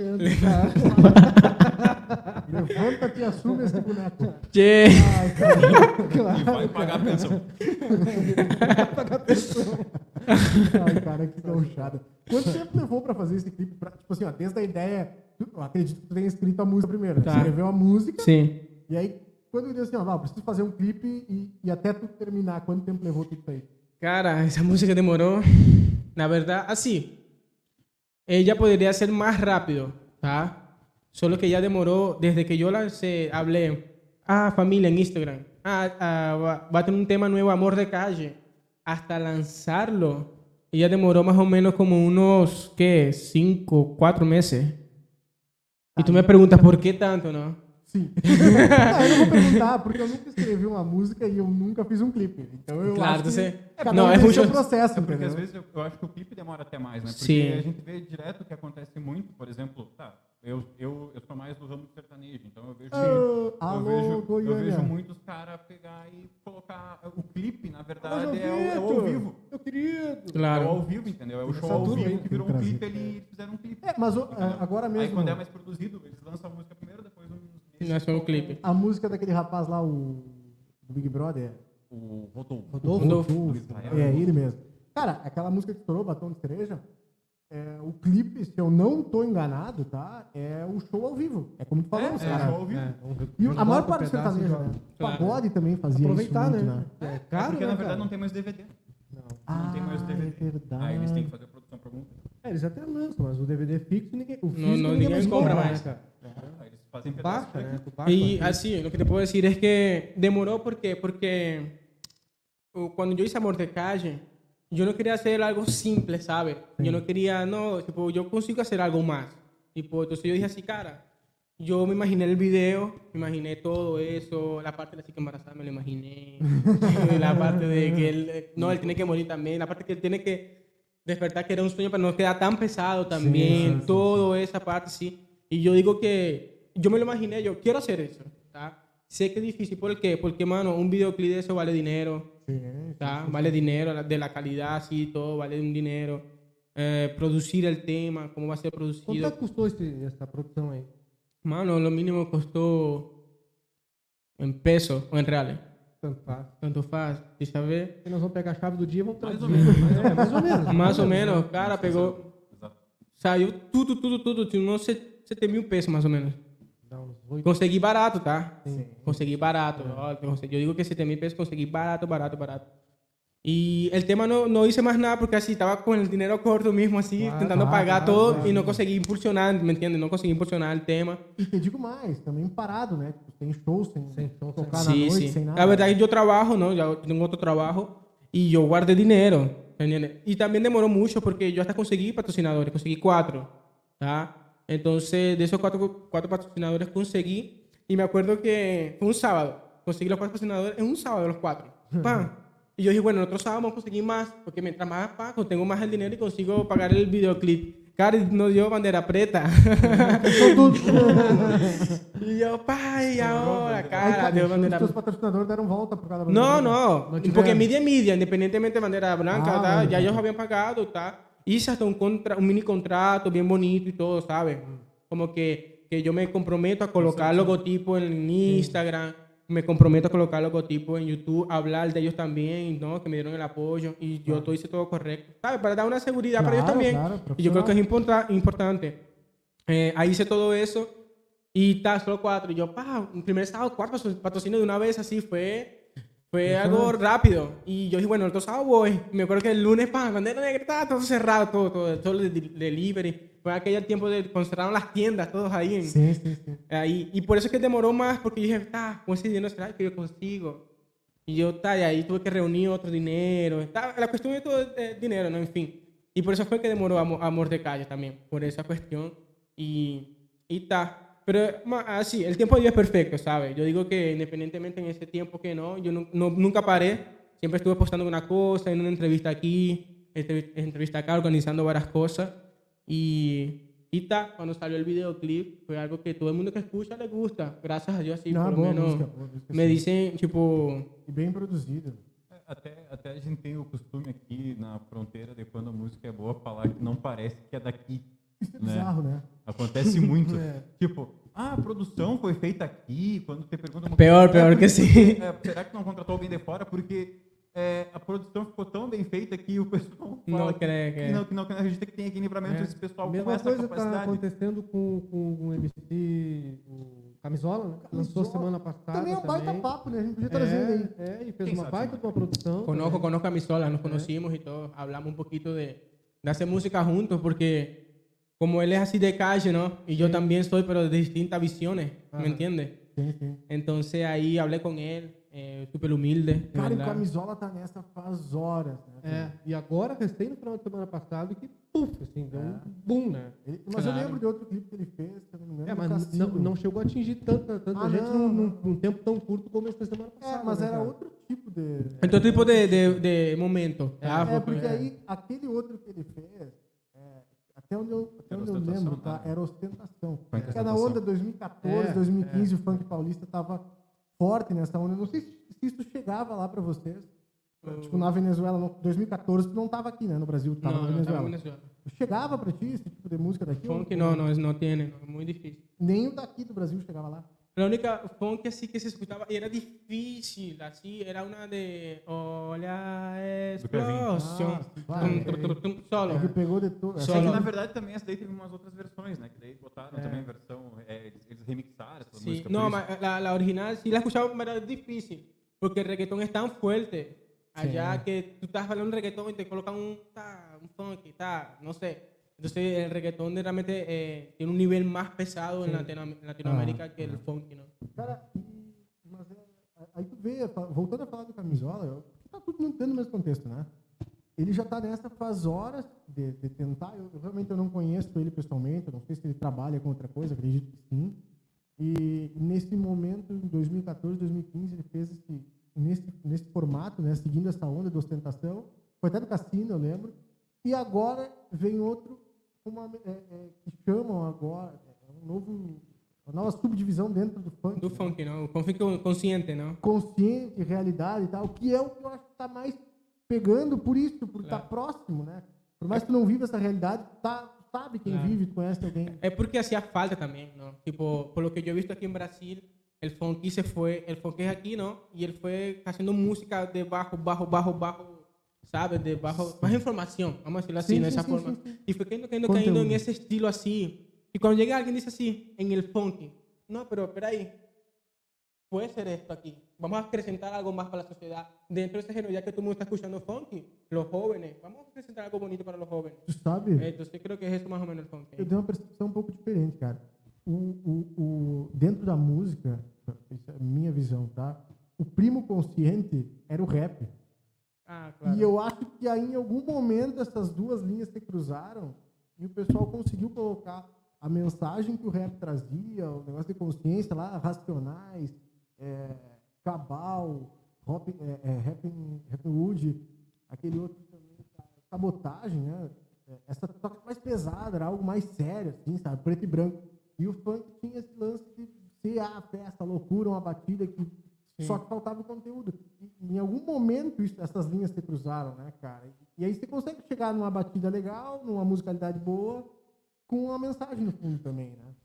levanta-te e assume esse boneco. Che. Ai, cara, E vai pagar a pensão. Ai, cara, que gauchada. Quanto tempo levou pra fazer esse clipe? Pra, tipo assim, ó, desde a ideia, eu acredito que tu tenha escrito a música primeiro. Tá. Você escreveu a música, Sim. e aí, quando eu disse assim, ó, Val, preciso fazer um clipe e, e até tu terminar, quanto tempo levou tudo isso aí? Cara, esa música demoró. La verdad, así. Ella podría ser más rápido, ¿tá? Solo que ya demoró desde que yo lancé, hablé, ah, familia en Instagram, ah, ah, va, va a tener un tema nuevo, Amor de Calle, hasta lanzarlo. Ella demoró más o menos como unos, ¿qué? Cinco, cuatro meses. Y tú me preguntas, ¿por qué tanto, no? Sim. ah, eu não vou perguntar, porque eu nunca escrevi uma música e eu nunca fiz um clipe. Então eu Claro, acho que você- cada Não, um é tem muito- seu processo, É porque entendeu? às vezes eu, eu acho que o clipe demora até mais, né? Porque Sim. a gente vê direto que acontece muito, por exemplo, tá, eu, eu, eu sou mais do ramo do sertanejo, então eu vejo, Ah, eu alô, vejo, eu Goiânia. vejo muitos caras pegar e colocar o clipe, na verdade, é, o, é o ao vivo. Meu querido. É o Claro. ao vivo, entendeu? É o show ao tudo vivo aí que virou um clipe, eles fizeram um clipe. É, mas o- a- agora Aí mesmo, quando é mais produzido, eles lançam a música primeiro, um meses Lançou o clipe. a música daquele rapaz lá, o do Big Brother, O Rodolfo. Rodolfo, Rodolfo. Rodolfo, é ele mesmo. Cara, aquela música que estourou, Batom de Cereja, é, o clipe, se eu não tô enganado, tá? É o show ao vivo. É como tu falou, É, caras. show ao vivo. E o- a maior parte do sertanejo, e né? O pagode também fazia Aproveitar, isso muito, né? né? É É caro, porque né, na verdade cara? não tem mais DVD. Ah, Não tem mais DVD. é verdade. Aí eles têm que fazer a produção por algum É, eles até lançam, mas o DVD fixo, ninguém, o físico não, ninguém, ninguém mais compra mais. né, cara? Aí baixa, Y así, lo que te puedo decir es que demoró porque, porque uh, cuando yo hice Amor de Calle, yo no quería hacer algo simple, ¿sabes? Yo no quería, no, tipo, yo consigo hacer algo más. Tipo, entonces yo dije así, cara, yo me imaginé el video, me imaginé todo eso, la parte de la chica embarazada me lo imaginé, la parte de que él, eh, no, él tiene que morir también, la parte que él tiene que despertar que era un sueño, pero no queda tan pesado también, todo esa parte, sí. Y yo digo que yo me lo imaginé, yo quiero hacer eso, ¿tá? Sé que es difícil, ¿por qué? Porque, mano, un videoclip de eso vale dinero, ¿tá? Vale dinero, de la calidad, sí, todo vale un dinero. Eh, producir el tema, cómo va a ser producido. que custou esse, essa produção aí? Mano, lo mínimo costó en pesos o en reales. Tanto faz. Tanto faz. Deixa eu ver. E nós vamos pegar a chave do dia vamos Mais traduzir. ou menos. É, mais ou menos. Mais ou menos. Cara, pegou. Saiu tudo, tudo, tudo. Tinha uns 70 mil pesos, mais ou menos. Consegui barato, tá? Consegui barato. Ó, eu Yo digo que 7 mil pesos consegui barato, barato, barato. Y el tema no, no hice más nada porque así estaba con el dinero corto mismo, así, Claro, intentando claro, pagar claro, todo claro. y no conseguí impulsionar, ¿me entiendes? No conseguí impulsionar el tema. E te digo mais, também parado, né? Tipo, Tem shows sem, Sem show, tocar sem- na Sí, noite, sí. sem nada. La verdad es que yo trabajo, ¿no? Ya tengo otro trabajo y yo guardé dinero, ¿me entiendes? Y también demoró mucho porque yo hasta conseguí patrocinadores, conseguí cuatro, ¿tá? Entonces, de esos cuatro, cuatro patrocinadores conseguí y me acuerdo que fue un sábado, conseguí los cuatro patrocinadores en un sábado los cuatro, ¡pam! Y yo dije, bueno, el otro sábado vamos a conseguir más, porque mientras más pago, tengo más el dinero y consigo pagar el videoclip. Cara, nos dio bandera preta. y yo, pai, ahora, Aí, cara, cara, deu os patrocinadores deram volta por cada no, bandeira. no, No tiveram. porque media é mídia, independentemente de bandera branca, Ah, tá? bueno. ya ellos habían pagado, tá? Hice hasta un, contra, un mini contrato bien bonito y todo, ¿sabes? Como que, que yo me comprometo a colocar logotipo en Instagram, me comprometo a colocar logotipo en YouTube, hablar de ellos también, ¿no? Que me dieron el apoyo y yo todo hice todo correcto, ¿sabes? Para dar una seguridad para ellos Claro, también. claro, y yo creo que es importante. Eh, ahí hice todo eso y está, solo cuatro. Y yo, pa, un primer sábado, cuatro patrocinio de una vez, así fue. Fue algo rápido. Y yo dije, bueno, el otro sábado voy. Me acuerdo que el lunes, pa, bandera negra, estaba todo cerrado, todo, todo, todo el de- delivery. Fue aquel tiempo de cuando cerraron las tiendas, todos ahí. en- Sim, sim, sim. ahí. Y por eso es que demoró más, porque dije, está, con ese dinero será que yo consigo. Y yo, está, y ahí tuve que reunir otro dinero. Está, la cuestión de todo es dinero, ¿no? En fin. Y por eso fue que demoró Amor, Amor de Calle también, por esa cuestión. Y, y. Pero así, el tiempo de Dios es perfecto, ¿sabes? Yo digo que independientemente en ese tiempo que no, yo no, no- nunca paré. Siempre estuve postando una cosa, en una entrevista aquí, entrev- entrevista acá, organizando varias cosas. Y, y ta, cuando salió el videoclip, fue algo que todo el mundo que escucha le gusta. Gracias a Dios, sí, Não, por lo menos música, boa música. me sim. dicen, tipo, bem produzida. É, Até, até a gente tem o costume aqui na fronteira de quando a música é boa falar que não parece que é daqui. Isso é né? bizarro, né? Acontece muito. É. Tipo, ah, a produção foi feita aqui. Quando te perguntam uma Pior, coisa, pior é que porque- sim. é, será que não contratou alguém de fora? Porque é, a produção ficou tão bem feita que o pessoal Não fala quer- que, que não, que não acredita que tem aqui em livramento É. esse pessoal com Mesma essa coisa está capacidade. acontecendo com, com o MC o Camisola, né? Lançou Camisola. semana passada. Também é um baita também. papo, né? A gente podia trazer ele aí. É, é, e fez Quem uma baita sim. de uma produção. Conozco, também. conozco a mi sola, nos conocimos y todo. Hablamos un poquito de, de hacer música juntos porque como él es así de calle, ¿no? Y yo también soy, pero de distintas visiones, ¿me entiendes? Sim, sim. Entonces ahí hablé con él, eh, súper humilde. de Cara, e o. Camisola tá nessa faz horas, né? É, e agora, recém no final de semana passado, que puf, assim, deu um boom, né? Ele- mas eu Claro. lembro de outro clipe que ele fez, se eu não engano, É, mas não, não chegou a atingir tanta, tanta Ah, gente não, num, num- num tempo tão curto como esse da semana É, passada. mas né, era cara? outro tipo de... Otro tipo de, de, de momento. tá? É, porque aí, aquele outro que ele fez, é, até onde eu, até onde eu lembro, tá? né? Era ostentação. Porque na ostentação. onda 2014, É, 2015, o funk paulista tava forte nessa onda. Eu não sei se, se isso chegava lá pra vocês. Tipo, na Venezuela, no 2014, tu não tava aqui, né? No Brasil, tu tava na Venezuela. en Venezuela. Chegava pra ti esse tipo de música daqui? Funk no, no, es- no tiene, no, es muy difícil. Nem o daqui do Brasil chegava lá. La única funk así que se escuchaba y era difícil, así, era una de Hola explosión. Ah, solo. É que pegou de tudo. Só É que, Solo. na verdade, também essa daí teve umas outras versões, né? Que daí botaram também versão... É, eles, remixaram essa Sí, música. no, por ma- isso. la, la original sí la escuchaba, pero era difícil, porque el reggaetón es tan fuerte allá que tú estás hablando de reggaetón y te colocan un, ta, un funk, ta, no sé. Entonces el reggaetón de realmente eh, tiene un nivel más pesado en, Latinoam- en Latinoamérica que el funk, ¿no? Cara, mas é, aí tu vê, voltando a falar do Camisola, eu- tá tudo dentro do mesmo contexto, né? Ele já tá nessa faz horas de, de tentar, eu, eu realmente eu não conheço ele pessoalmente, eu não sei se ele trabalha com outra coisa, acredito que sim. E nesse momento, em 2014, 2015, ele fez esse, nesse, nesse formato, né, seguindo essa onda de ostentação, foi até do Cassino, eu lembro, e agora vem outro, uma, é, é, que chamam agora, é um novo, uma nova subdivisão dentro do funk. Do funk, ¿no? Con funk consciente, ¿no? consciente, realidade e tal, que é o que eu acho que está mais pegando por isso, por estar Claro. próximo, né? Por mais que tu não viva essa realidade, tá, sabe quem Claro. vive, conhece alguém. Es porque hacía falta también, ¿no? Tipo, por lo que he visto aquí en Brasil, el funky se fue, el funky es aquí, ¿no? Y él fue haciendo música de bajo, bajo, bajo, bajo, ¿sabes? De bajo, más información, vamos a decirlo así, de esa forma. y fue cayendo, cayendo, cayendo en ese estilo así. Y cuando llega alguien dice así, en el funky, no, pero espera ahí, puede ser esto aquí. Vamos a acrecentar algo más para la sociedad dentro de ese género, ya que todo el mundo está escuchando funky, los jóvenes. Vamos a presentar algo bonito para los jóvenes. Tu sabe? Entonces creo que es eso más o menos el funky. Eu tenho uma percepção um pouco diferente, cara. O, o, o, dentro da música, essa é a minha visão, tá? O primo consciente era o rap. Ah, claro. E eu acho que aí, em algum momento, essas duas linhas se cruzaram e o pessoal conseguiu colocar a mensagem que o rap trazia, o negócio de consciência lá, racionais, é, cabal, rap, é, é, rap Wood, aquele outro também, sabotagem, né? É, essa toca mais pesada, era algo mais sério, assim, sabe? Preto e branco. E o funk tinha esse lance de ser a festa, a loucura, uma batida que Sim. só que faltava o conteúdo. E, em algum momento isso, essas linhas se cruzaram, né, cara? E aí você consegue chegar numa batida legal, numa musicalidade boa, com uma mensagem no fundo também, né?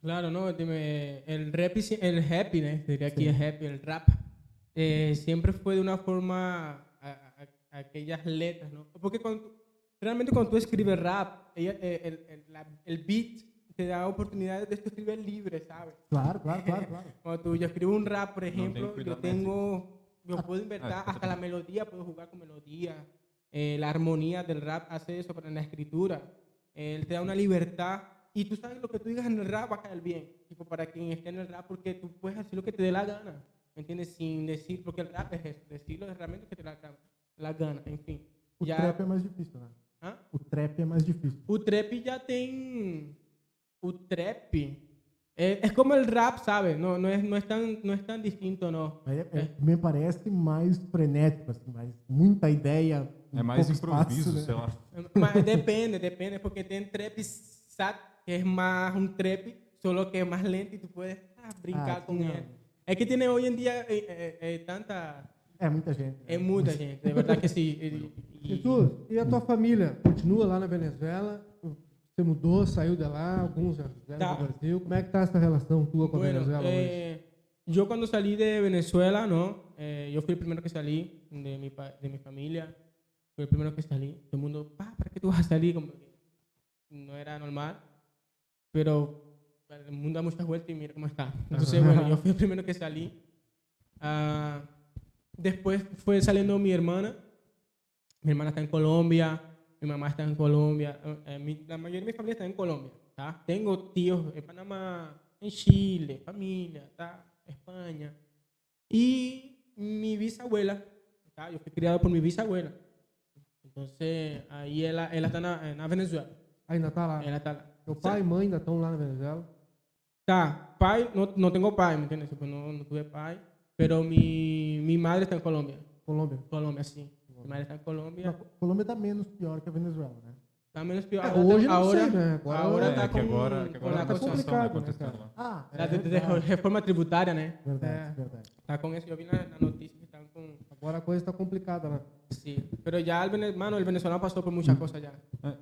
Claro, no, el rap, el happy, ¿no? diría aquí el happy, el rap, eh, siempre fue de una forma a, a, aquellas letras, ¿no? Porque cuando, realmente cuando tú escribes rap, ella, eh, el, el, la, el, beat te da oportunidades de escribir libre, ¿sabes? Claro, claro, claro, claro. Cuando tú, yo escribo un rap, por ejemplo, no yo tengo, yo puedo inventar ah, hasta la melodía, puedo jugar con melodía, eh, la armonía del rap hace eso para la escritura, él te da una libertad y tú sabes lo que tú digas en el rap va a caer bien, tipo para quien esté en el rap, porque tú puedes hacer lo que te dé la gana, ¿me entiendes? Sin decir, porque el rap es eso, decirlo es realmente que te da la, la gana, enfim. O já... trap é mais difícil, né? Hã? O trap é mais difícil. O trap já tem... o trap é é como o rap, sabe não não é não é tão não é tão distinto, não É, é, me parece mais frenético, assim, mais muita ideia. É mais improviso, espaço, sei lá. É, mas depende, depende, porque tem trap sat, que é mais um trap, só que é mais lento e tu pode ah, brincar ah, com ele. É que tem hoje em dia é, é, é tanta. É muita gente. Né? É muita gente, é verdade que sim. E, e, e, tu, e a tua família? Continua lá na Venezuela? Você mudou, saiu de lá, alguns já fizeram tá. no Brasil. Como é que está essa relação tua com a bueno, Venezuela eh, hoje? Yo cuando salí de Venezuela, ¿no? Eh, yo fui el primero que salí de mi, de mi familia. Fui el primero que salí. Todo el mundo, ¿para qué tú vas a salir? Como no era normal. pero el mundo da muchas vueltas y mira cómo está. Entonces, bueno, yo fui el primero que salí. Uh, después fue saliendo mi hermana. Mi hermana está en Colombia, mi mamá está en Colombia, eh, mi, la mayoría de mi familia está en Colombia. ¿tá? Tengo tíos en Panamá, en Chile, familia, ¿tá? España. Y mi bisabuela, ¿tá? yo fui criado por mi bisabuela. Entonces, ahí ella, ella está en, en Venezuela. Ahí está lá. Ela está lá. Teu pai e mãe ainda estão lá na Venezuela? Tá, pai, não, não tenho pai, ¿me entiendes? Tipo, não, não tuve pai, pero mi, mi madre está em Colômbia. Colômbia? Colômbia, sim. Está em Colômbia. Não, Colômbia está menos pior que a Venezuela, né? Está menos pior. É, hoje não agora, sei, né? Agora, agora é, tá com, agora, que agora com tá complicado, né, cara? Ah, é, reforma tributária, né? Verdade, é. verdade. Tá com isso, eu vi na, na notícia que estão com... Agora a coisa está complicada, né? Sim, pero já, mano, o venezuelano passou por muitas coisas já.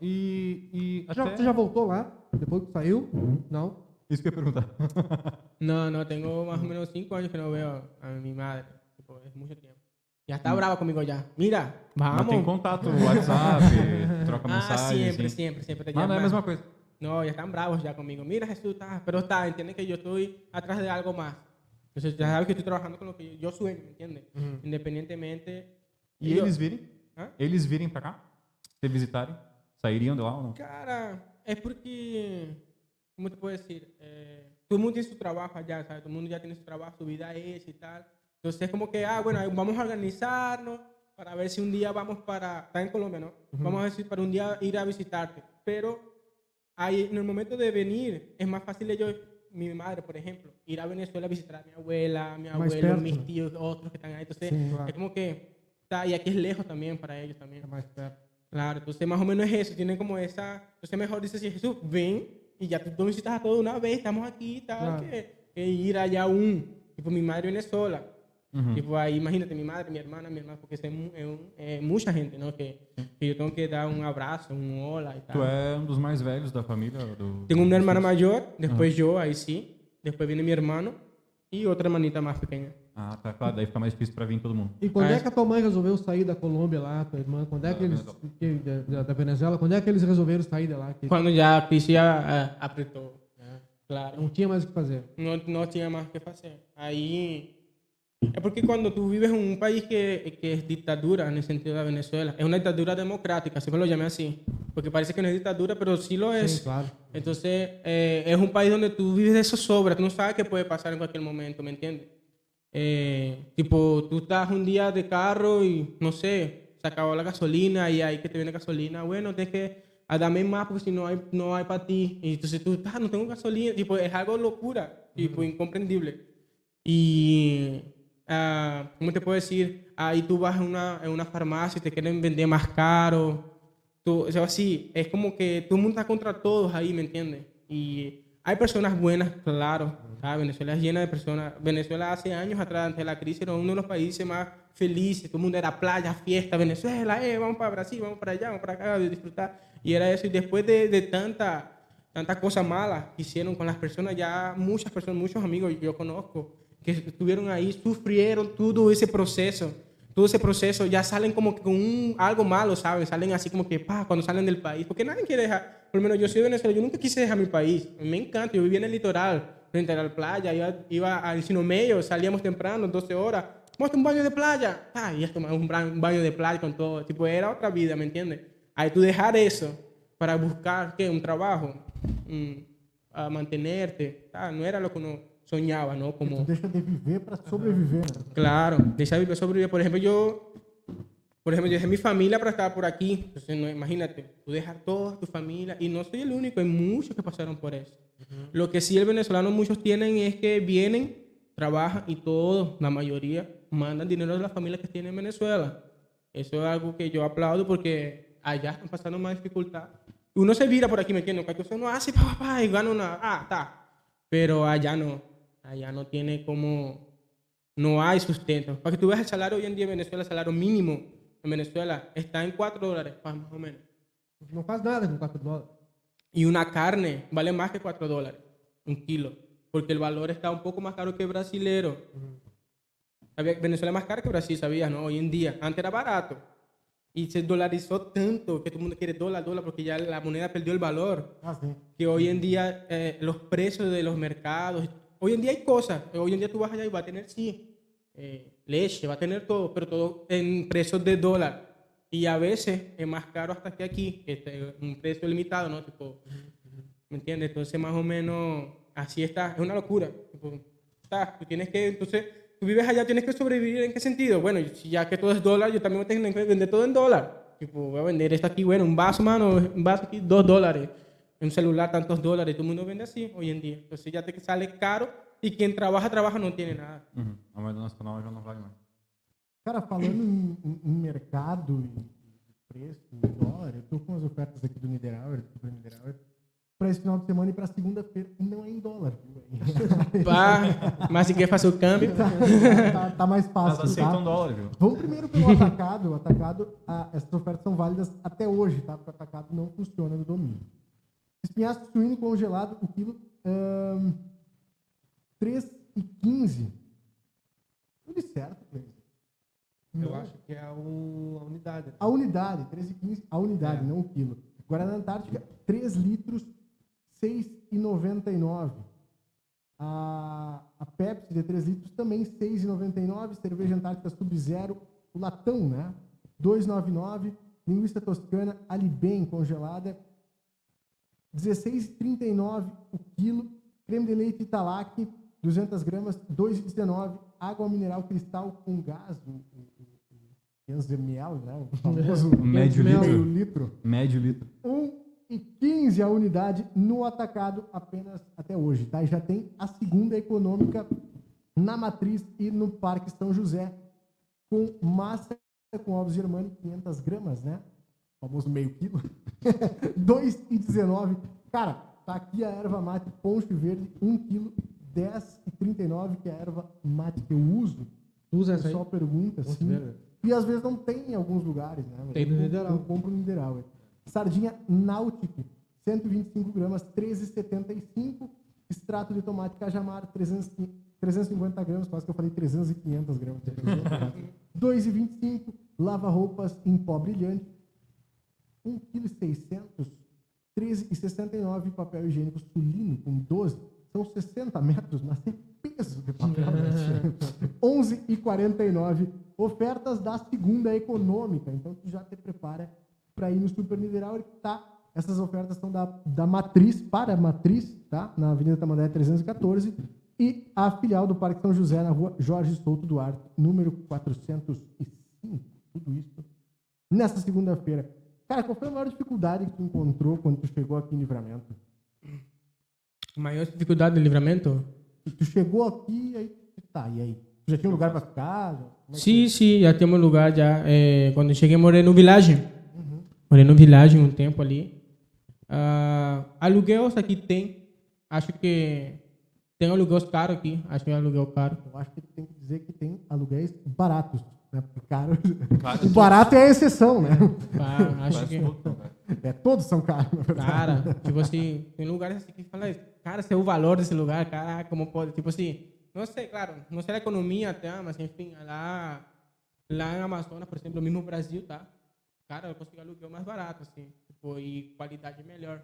E, e já, até... Você já voltou lá? Depois que saiu? Não? Isso que eu ia perguntar. não, não, tenho mais ou menos cinco anos que não vejo a minha madre. Tipo, é muito tempo. Já está brava comigo já. Mira, vamos. Mas tem contato, WhatsApp, troca ah, mensagem. Sempre, sempre, sempre. Ah, não é a mesma coisa. No, ya están bravos ya conmigo. Mira, Jesús, está, pero está, entiende que yo estoy atrás de algo más. Entonces, ya sabes que estoy trabajando con lo que yo sueño, ¿me entiendes? Uhum. Independientemente. E eles virem? Hã? Eles virem para cá? Se visitarem? Sairiam de lá ou não? Cara, é porque. Como te puedo decir? Eh, todo mundo tem seu trabalho allá, ¿sabes? Todo mundo já tem seu trabalho, su vida essa e tal. Entonces es como que, ah, bueno, vamos a organizarnos para ver si un día vamos para, está en Colombia, ¿no? Vamos a decir, para un día ir a visitarte. Pero ahí, en el momento de venir, es más fácil yo, mi madre, por ejemplo, ir a Venezuela a visitar a mi abuela, a mi abuelo, mis tíos, otros que están ahí. Entonces, es como que, está, y aquí es lejos también para ellos también. Claro, entonces más o menos es eso, tienen como esa, entonces mejor dice, si Jesús, ven y ya tú, visitas a todos una vez, estamos aquí, tal, que, que, ir allá un, tipo mi madre viene sola. Uhum. Tipo, aí imagínate, minha madre, minha irmã, minha irmã, porque é, é, é muita gente, não? Que, que eu tenho que dar um abraço, um olá e tal. Tu é um dos mais velhos da família? Do, Tenho uma irmã maior, depois uhum. eu, aí sim. Depois vem meu irmão, e outra manita mais pequena. Ah, tá, claro, daí fica mais difícil para vir todo mundo. E quando ah, é que a tua mãe resolveu sair da Colômbia lá, tua irmã? Quando é que eles, que, da, da, Venezuela, quando é que eles resolveram sair de lá? Quando já a já apertou, né? claro. Não tinha mais o que fazer. Não, não tinha mais o que fazer. Aí É porque cuando tú vives en un país que, que, es dictadura, en el sentido de Venezuela, es una dictadura democrática, siempre lo llamé así, porque parece que no es dictadura, pero sí lo es. Sí, claro. Entonces, eh, es un país donde tú vives de eso sobra, tú no sabes qué puede pasar en cualquier momento, ¿me entiendes? Eh, tipo, tú estás un día de carro y, no sé, se acabó la gasolina y ahí que te viene gasolina, bueno, tienes que a darme más porque si no hay, no hay para ti. Y entonces tú, ah, no tengo gasolina, tipo, es algo locura, tipo, incomprendible. Y uh, ¿cómo te puedo decir? Ahí tú vas a una, en una farmacia y te quieren vender más caro. Tú, o sea, así, es como que tú montas contra todos ahí, ¿me entiendes? Y hay personas buenas, claro. Venezuela es llena de personas. Venezuela hace años atrás, antes de la crisis, era uno de los países más felices. Todo el mundo era playa, fiesta. Venezuela, eh, vamos para Brasil, vamos para allá, vamos para acá, de disfrutar. Y era eso. Y después de, de tanta tantas cosas malas que hicieron con las personas, ya muchas personas, muchos amigos yo conozco, que estuvieron ahí, sufrieron todo ese proceso. Todo ese proceso ya salen como que con un, algo malo, ¿saben? Salen así como que, pa, cuando salen del país. Porque nadie quiere dejar, por lo menos yo soy de Venezuela, yo nunca quise dejar mi país. Me encanta, yo vivía en el litoral, frente a la playa, iba, iba al Encino Medio, salíamos temprano, 12 horas. Vamos a un baño de playa. Ah, y ya tomamos un, baño de playa con todo. Tipo, era otra vida, ¿me entiendes? Ahí tú dejar eso para buscar, ¿qué? Un trabajo, mm, a mantenerte. Ah, no era lo que uno soñaba, ¿no? Como... Deja de vivir para sobreviver. Claro, deja de vivir sobrevivir. Por ejemplo, yo, por ejemplo, yo dejé mi familia para estar por aquí. Entonces, no, imagínate, tú dejar toda tu familia. Y no soy el único, hay muchos que pasaron por eso. Lo que sí el venezolano muchos tienen es que vienen, trabajan y todos, la mayoría, mandan dinero a las familias que tienen en Venezuela. Eso es algo que yo aplaudo porque allá están pasando más dificultad. Uno se vira por aquí, ¿me entiendes? Que uno hace, papá, y gana una, ah, está. Pero allá no allá no tiene como, no hay sustento. Para que tú veas el salario hoy en día en Venezuela, el salario mínimo en Venezuela está en 4 dólares, más o menos. No pasa nada con 4 dólares. Y una carne vale más que 4 dólares, un kilo, porque el valor está un poco más caro que el brasilero. Venezuela es más caro que Brasil, ¿sabías? No? Hoy en día, antes era barato. Y se dolarizó tanto que todo el mundo quiere dólar, dólar, porque ya la moneda perdió el valor. Ah, sí. Que hoy en día eh, los precios de los mercados, hoy en día hay cosas. Hoy en día tú vas allá y va a tener, sí, eh, leche, va a tener todo, pero todo en precios de dólar. Y a veces es más caro hasta que aquí, este, un precio limitado, ¿no? Tipo, ¿me entiendes? Entonces, más o menos, así está. Es una locura. Tipo, está, tú tienes que, entonces, tú vives allá, tienes que sobrevivir. ¿En qué sentido? Bueno, ya que todo es dólar, yo también voy a tener que vender todo en dólar. Tipo, voy a vender esto aquí, bueno, un vaso, mano, un vaso aquí, dos dólares un celular tantos dólares, todo el mundo vende así hoy en día. Entonces ya te sale caro e quem trabalha, trabalha, não tem nada. Uhum. A moeda nacional já não vale mais. Cara, falando em, em mercado e preço, em dólar, eu estou com as ofertas aqui do Niederauer, do Niederauer, para esse final de semana e para segunda-feira, e não é em dólar. Pá, mas se quer fazer o câmbio... Tá, tá, tá mais fácil, Elas aceitam tá? dólar, viu? Vamos primeiro pelo atacado. O atacado, a, essas ofertas são válidas até hoje, tá? Porque o atacado não funciona no domingo. Espinhaço suíno congelado, o quilo, um, 3,15. Tudo certo, Cleiton. Eu acho que é a, unidade. A unidade, 13,15, a unidade, é. não o quilo. Guaraná Antártica, 3 litros, 6,99. A, a Pepsi de 3 litros também 6,99. Cerveja Antártica Sub-Zero, o latão, né? 2,99. Linguiça toscana, Alibem congelada, 16,39 o quilo. Creme de leite Italac, 200 gramas, 2,19. Água mineral cristal com gás, o, o, o 500 ml, né? O famoso médio litro. meio litro. Médio litro. 1,15 a unidade no atacado apenas até hoje. Tá? E já tem a segunda econômica na Matriz e no Parque São José, com massa com ovos germânicos, 500 gramas, né? Famoso meio quilo. 2,19. Cara, tá aqui a erva mate ponche verde, 1 quilo, 10,39, que é a erva mate que eu uso. Usa essa aí? só pergunta, sim. Verde. E às vezes não tem em alguns lugares, né? Tem no Mineral. Eu compro no Mineral. É. Sardinha Náutico, 125 gramas, 13,75. Extrato de tomate cajamar, 300, 350 gramas, quase que eu falei 300 e 500 gramas. 2,25 lava-roupas em pó brilhante. 1,6 kg, 13,69 papel higiênico sulino com 12. São 60 metros, mas tem peso de papel. 11,49 ofertas da segunda econômica. Então, tu já te prepara para ir no Super Mineral. Tá, essas ofertas são da, da Matriz para a Matriz, tá? na Avenida Tamandaré 314. E a filial do Parque São José, na rua Jorge Souto Duarte, número 405. Tudo isso nessa segunda-feira. Cara, qual foi a maior dificuldade que tu encontrou quando tu chegou aqui em Livramento? Maior dificuldade de livramento? Tu chegou aqui, aí tá, e aí? Tu já tinha um lugar para ficar? É sim, que... sim, já temos um lugar já. É, quando cheguei, morei no Village. Uhum. Morei no Village um tempo ali. Uh, aluguéis aqui tem. Acho que tem aluguéis caros aqui. Acho que é aluguel caro. Eu acho que tem que dizer que tem aluguéis baratos. Né? Caro, o barato é a exceção, né? Ah, acho que... É, todos são caros, na verdade. Cara, tipo assim, tem lugares assim que fala, cara, se é o valor desse lugar, cara, como pode, tipo assim, não sei, claro, não sei a economia até, mas enfim, lá, lá em Amazonas, por exemplo, no mesmo Brasil, tá? Cara, eu consigo aluguel mais barato, assim, tipo, e qualidade melhor.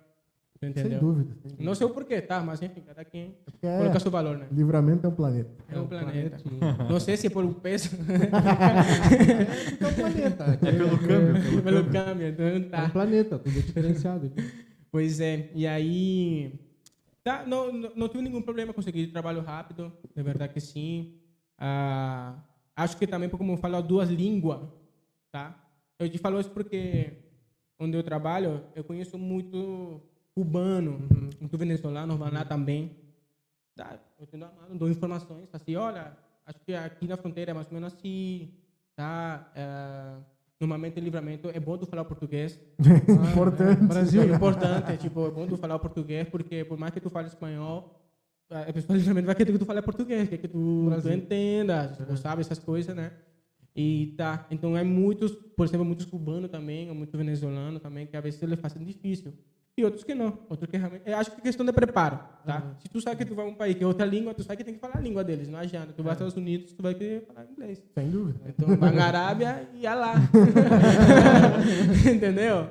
Entendeu? Sem dúvida. Sem Não sei o porquê, tá? Mas enfim, cada quem é, coloca seu valor, né? Livramento é um planeta. É um planeta. Não sei se é por um peso. é um planeta. É pelo câmbio. Pelo, pelo câmbio. Então tá. É um planeta, tudo é diferenciado. Pois é, e aí. Tá, não, não, não tive nenhum problema conseguir trabalho rápido, de verdade que sim. Ah, acho que também, como eu falo duas línguas, tá? Eu te falo isso porque onde eu trabalho, eu conheço muito cubano, uhum. muito venezuelano vão lá também. Tá, eu tenho dou informações assim, olha, acho que aqui na fronteira é mais ou menos assim, tá? É, normalmente livramento é bom tu falar português. Ah, importante. É, Brasil é importante, tipo, é bom tu falar português porque por mais que tu fale espanhol, a pessoa livramento vai querer que tu fale português, quer que tu, tu entenda, tipo, sabe essas coisas, né? E tá, então é muitos, por exemplo, muitos cubanos também, muitos venezuelanos também, que às vezes eles fazem difícil e outros que não. Outros que realmente. Eu acho que é questão de preparo, tá? Uhum. Se tu sabe que tu vai a um país que é outra língua, tu sabe que tem que falar a língua deles, não adianta. Tu vai aos Estados Unidos, tu vai querer falar inglês. Sem dúvida. Então, vai na Arábia e ia lá. Entendeu?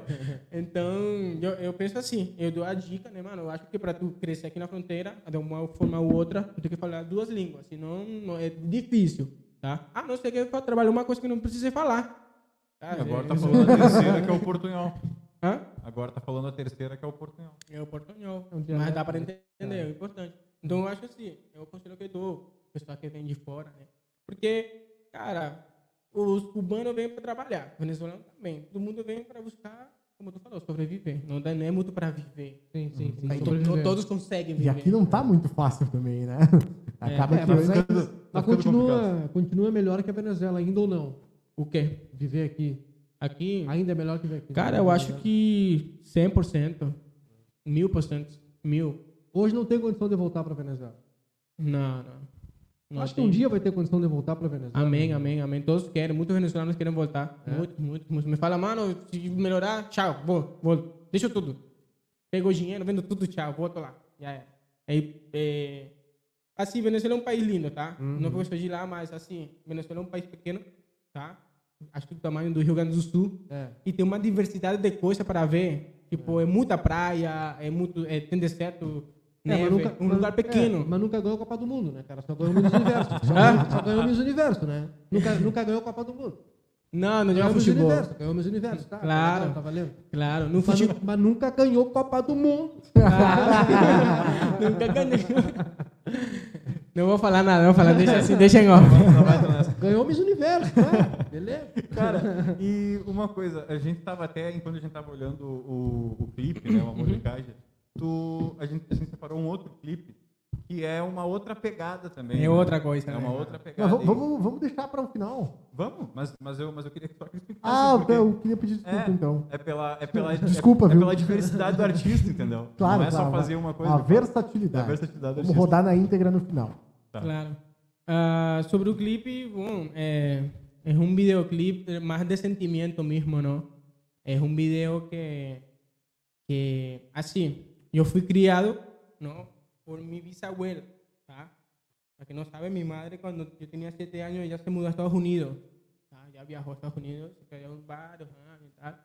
Então, eu, eu penso assim, eu dou a dica, né, mano? Eu acho que para tu crescer aqui na fronteira, de uma forma ou outra, tu tem que falar duas línguas, senão não, é difícil, tá? Ah, não sei que eu trabalho uma coisa que não precisa falar. Tá? Agora tá falando a terceira, que é o portunhol. Hã? Agora tá falando a terceira, que é o portunhol. É o portunhol. É Mas dá para entender, é importante. Então eu acho assim, é o conselho que eu dou, pessoal que vem de fora, né? Porque, cara, os cubanos vêm para trabalhar, venezuelanos também. Todo mundo vem para buscar, como tu falou, sobreviver. Não, dá, nem é muito para viver. Sim, sim. sim. Então, todos conseguem viver. E aqui não tá muito fácil também, né? É, Acaba é, que mas, ainda, mas tá continua, continua melhor que a Venezuela ainda ou não? O quê? Viver aqui. Aqui. Ainda é melhor que aqui. Cara, eu acho que 100%, 1000%, mil. Hoje não tem condição de voltar para Venezuela. Não, não. não acho tem. que um dia vai ter condição de voltar para Venezuela. Amém, amém, amém. Todos querem, muitos venezuelanos querem voltar. É. Muitos, muitos, muitos. Me fala, mano, se melhorar, tchau, vou, vou. Deixa tudo. Pegou dinheiro, vendo tudo, tchau, volto lá. Já é. Aí, é... Assim, Venezuela é um país lindo, tá? Uhum. Não vou de lá, mas assim, Venezuela é um país pequeno, tá? Acho que do tamanho do Rio Grande do Sul. É. E tem uma diversidade de coisas para ver. Tipo, é, é muita praia, é muito, é, tem deserto, é, neve, nunca, um lugar pequeno. É, mas nunca ganhou a Copa do Mundo, né, cara? Só ganhou o Miss Universo. Só, só ganhou o Miss Universo, né? Nunca, nunca ganhou a Copa do Mundo. Não, não joga futebol. Universo, ganhou o Miss Universo, tá? Claro. Tá, valendo. Claro. No mas, futebol... mas nunca ganhou Copa do Mundo. Nunca ganhou. Não vou falar nada, não vou falar, deixa assim, deixa em off. Ganhou Miss Universo, tá? Beleza? Cara, e uma coisa, a gente tava até, enquanto a gente tava olhando o, o clipe, né, uma molecagem, tu, a, gente, a gente separou um outro clipe que é uma outra pegada também. É né? outra coisa. É uma né? outra pegada. Mas, vamos, vamos deixar para o final. Vamos, mas, mas, eu, mas eu queria que tu explicasse. Ah, porque... eu queria pedir desculpa, é, então. É pela, é pela, desculpa, é, viu? é pela diversidade do artista, entendeu? Claro, Não é claro, só fazer uma coisa. A versatilidade. A versatilidade vamos rodar na íntegra no final. Tá. Claro. Uh, sobre clipe, bom, é, é um videoclip mais de sentimento mesmo, não? É um vídeo que, que assim, eu fui criado, não, por minha bisabuela, tá? Para que no sabe, mi madre cuando yo tenía siete años, ella se mudó a Estados Unidos. Ah, ya viajó a Estados Unidos, se quedó en varios años y tal.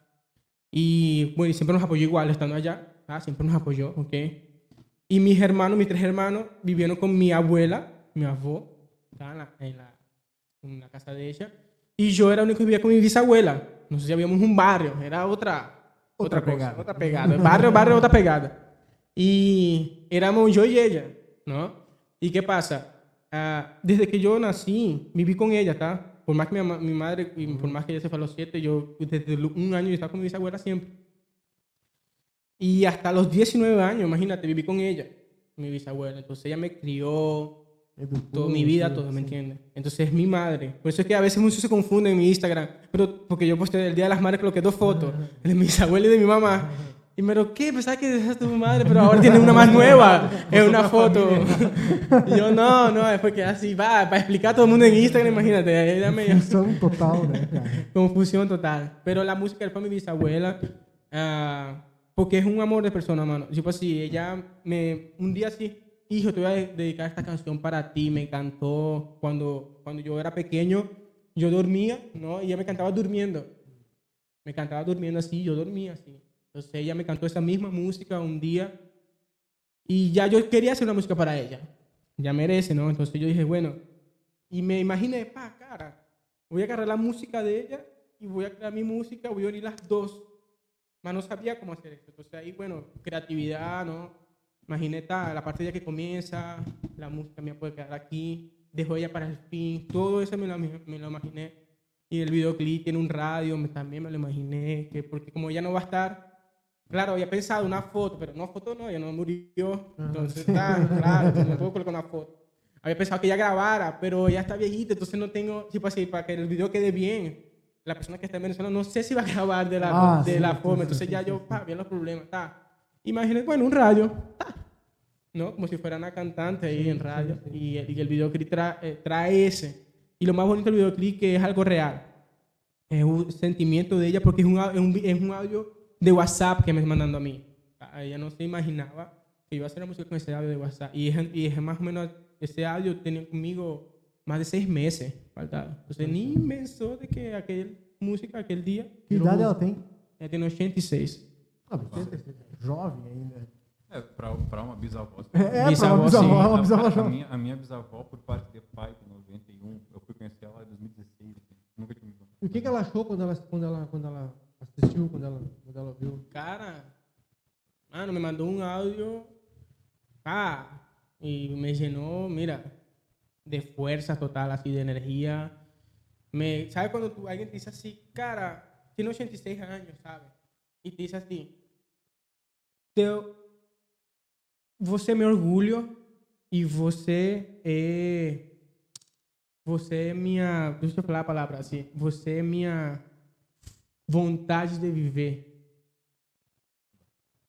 Y bueno, y siempre nos apoyó igual estando allá. Ah, siempre nos apoyó, ¿ok? Y mis hermanos, mis tres hermanos, vivieron con mi abuela, mi avó, en la, en la, en la casa de ella. Y yo era el único que vivía con mi bisabuela. No sé si habíamos un barrio, era otra, otra, pegada. Otra pegada. Barrio, barrio, otra pegada. Y éramos yo y ella, ¿no? ¿Y qué pasa? Ah, desde que yo nací, viví con ella, ¿está? Por más que mi, mi, madre, por más que ella se fue a los siete, yo desde un año estaba con mi bisabuela siempre. Y hasta los 19 años, imagínate, viví con ella, mi bisabuela. Entonces ella me crió toda mi vida, todo, ¿me entiendes? Entonces es mi madre. Por eso es que a veces muchos se confunden en mi Instagram, pero porque yo posté el Día de las Madres creo que dos fotos, de mi bisabuela y de mi mamá. Y me lo, ¿qué? Pensaba que dejaste tu madre, pero ahora tiene una más nueva en una foto. y yo, no, no, es porque así va, para explicar a todo el mundo en Instagram, imagínate. Confusión total, ¿no? Confusión total. Pero la música es para mi bisabuela, uh, porque es un amor de persona, mano. Tipo así, ella me, un día así, hijo, te voy a dedicar esta canción para ti, me encantó cuando, cuando yo era pequeño, yo dormía, ¿no? Y ella me cantaba durmiendo. Me cantaba durmiendo así, yo dormía así. Entonces ella me cantó esa misma música un día y ya yo quería hacer una música para ella. Ya merece, ¿no? Entonces yo dije, bueno, y me imaginé, pa, cara, voy a agarrar la música de ella y voy a crear mi música, voy a unir las dos. Mas no sabía cómo hacer eso. Entonces ahí, bueno, creatividad, ¿no? Imaginé la parte ya que comienza, la música mía puede quedar aquí, dejo ella para el fin, todo eso me lo, me lo imaginé. Y el videoclip tiene un radio, me, también me lo imaginé, que porque como ella no va a estar, Claro, había pensado una foto, pero no foto no, ella no murió. Entonces está, claro, no puedo colocar una foto. Había pensado que ella grabara, pero ya está viejita, entonces no tengo, tipo así, para que el video quede bien. La persona que está en Venezuela no sé si va a grabar de la, ah, de la forma, entonces ya yo, pa, bien los problemas, está. Imagínate, bueno, un radio, ¿no? Como si fuera una cantante ahí en radio, y, y, el videoclip tra, eh, trae ese. Y lo más bonito del videoclip que es algo real. Es un sentimiento de ella porque es un, es un, es un audio de WhatsApp que me está mandando a mí. Ella no se imaginaba que iba a hacer la música con ese audio de WhatsApp. Y es, y es más o menos, ese audio tenía conmigo más de seis meses faltado. Entonces ni pensó de que aquel música, aquel día... Que idade ela tem? Ela tem 86. Ah, 86. Jovem ainda. É, para uma bisavó. É, para uma bisavó, uma bisavó a, a, minha, a minha bisavó, por parte de pai, de 91, eu fui conhecer ela em 2016. Nunca tinha E o que, que ela achou quando ela, quando ela, quando ela assistiu, quando ela, quando ela viu? Cara, mano, me mandou um áudio, ah, y me llenó, mira, de fuerza total, así de energía. Me, ¿Sabes cuando tú, alguien te dice así, cara, tiene 86 años, ¿sabes? Y te dice así, teu, você é meu orgulho e você é, você é minha, deixa eu falar a palavra assim, você é minha vontade de viver.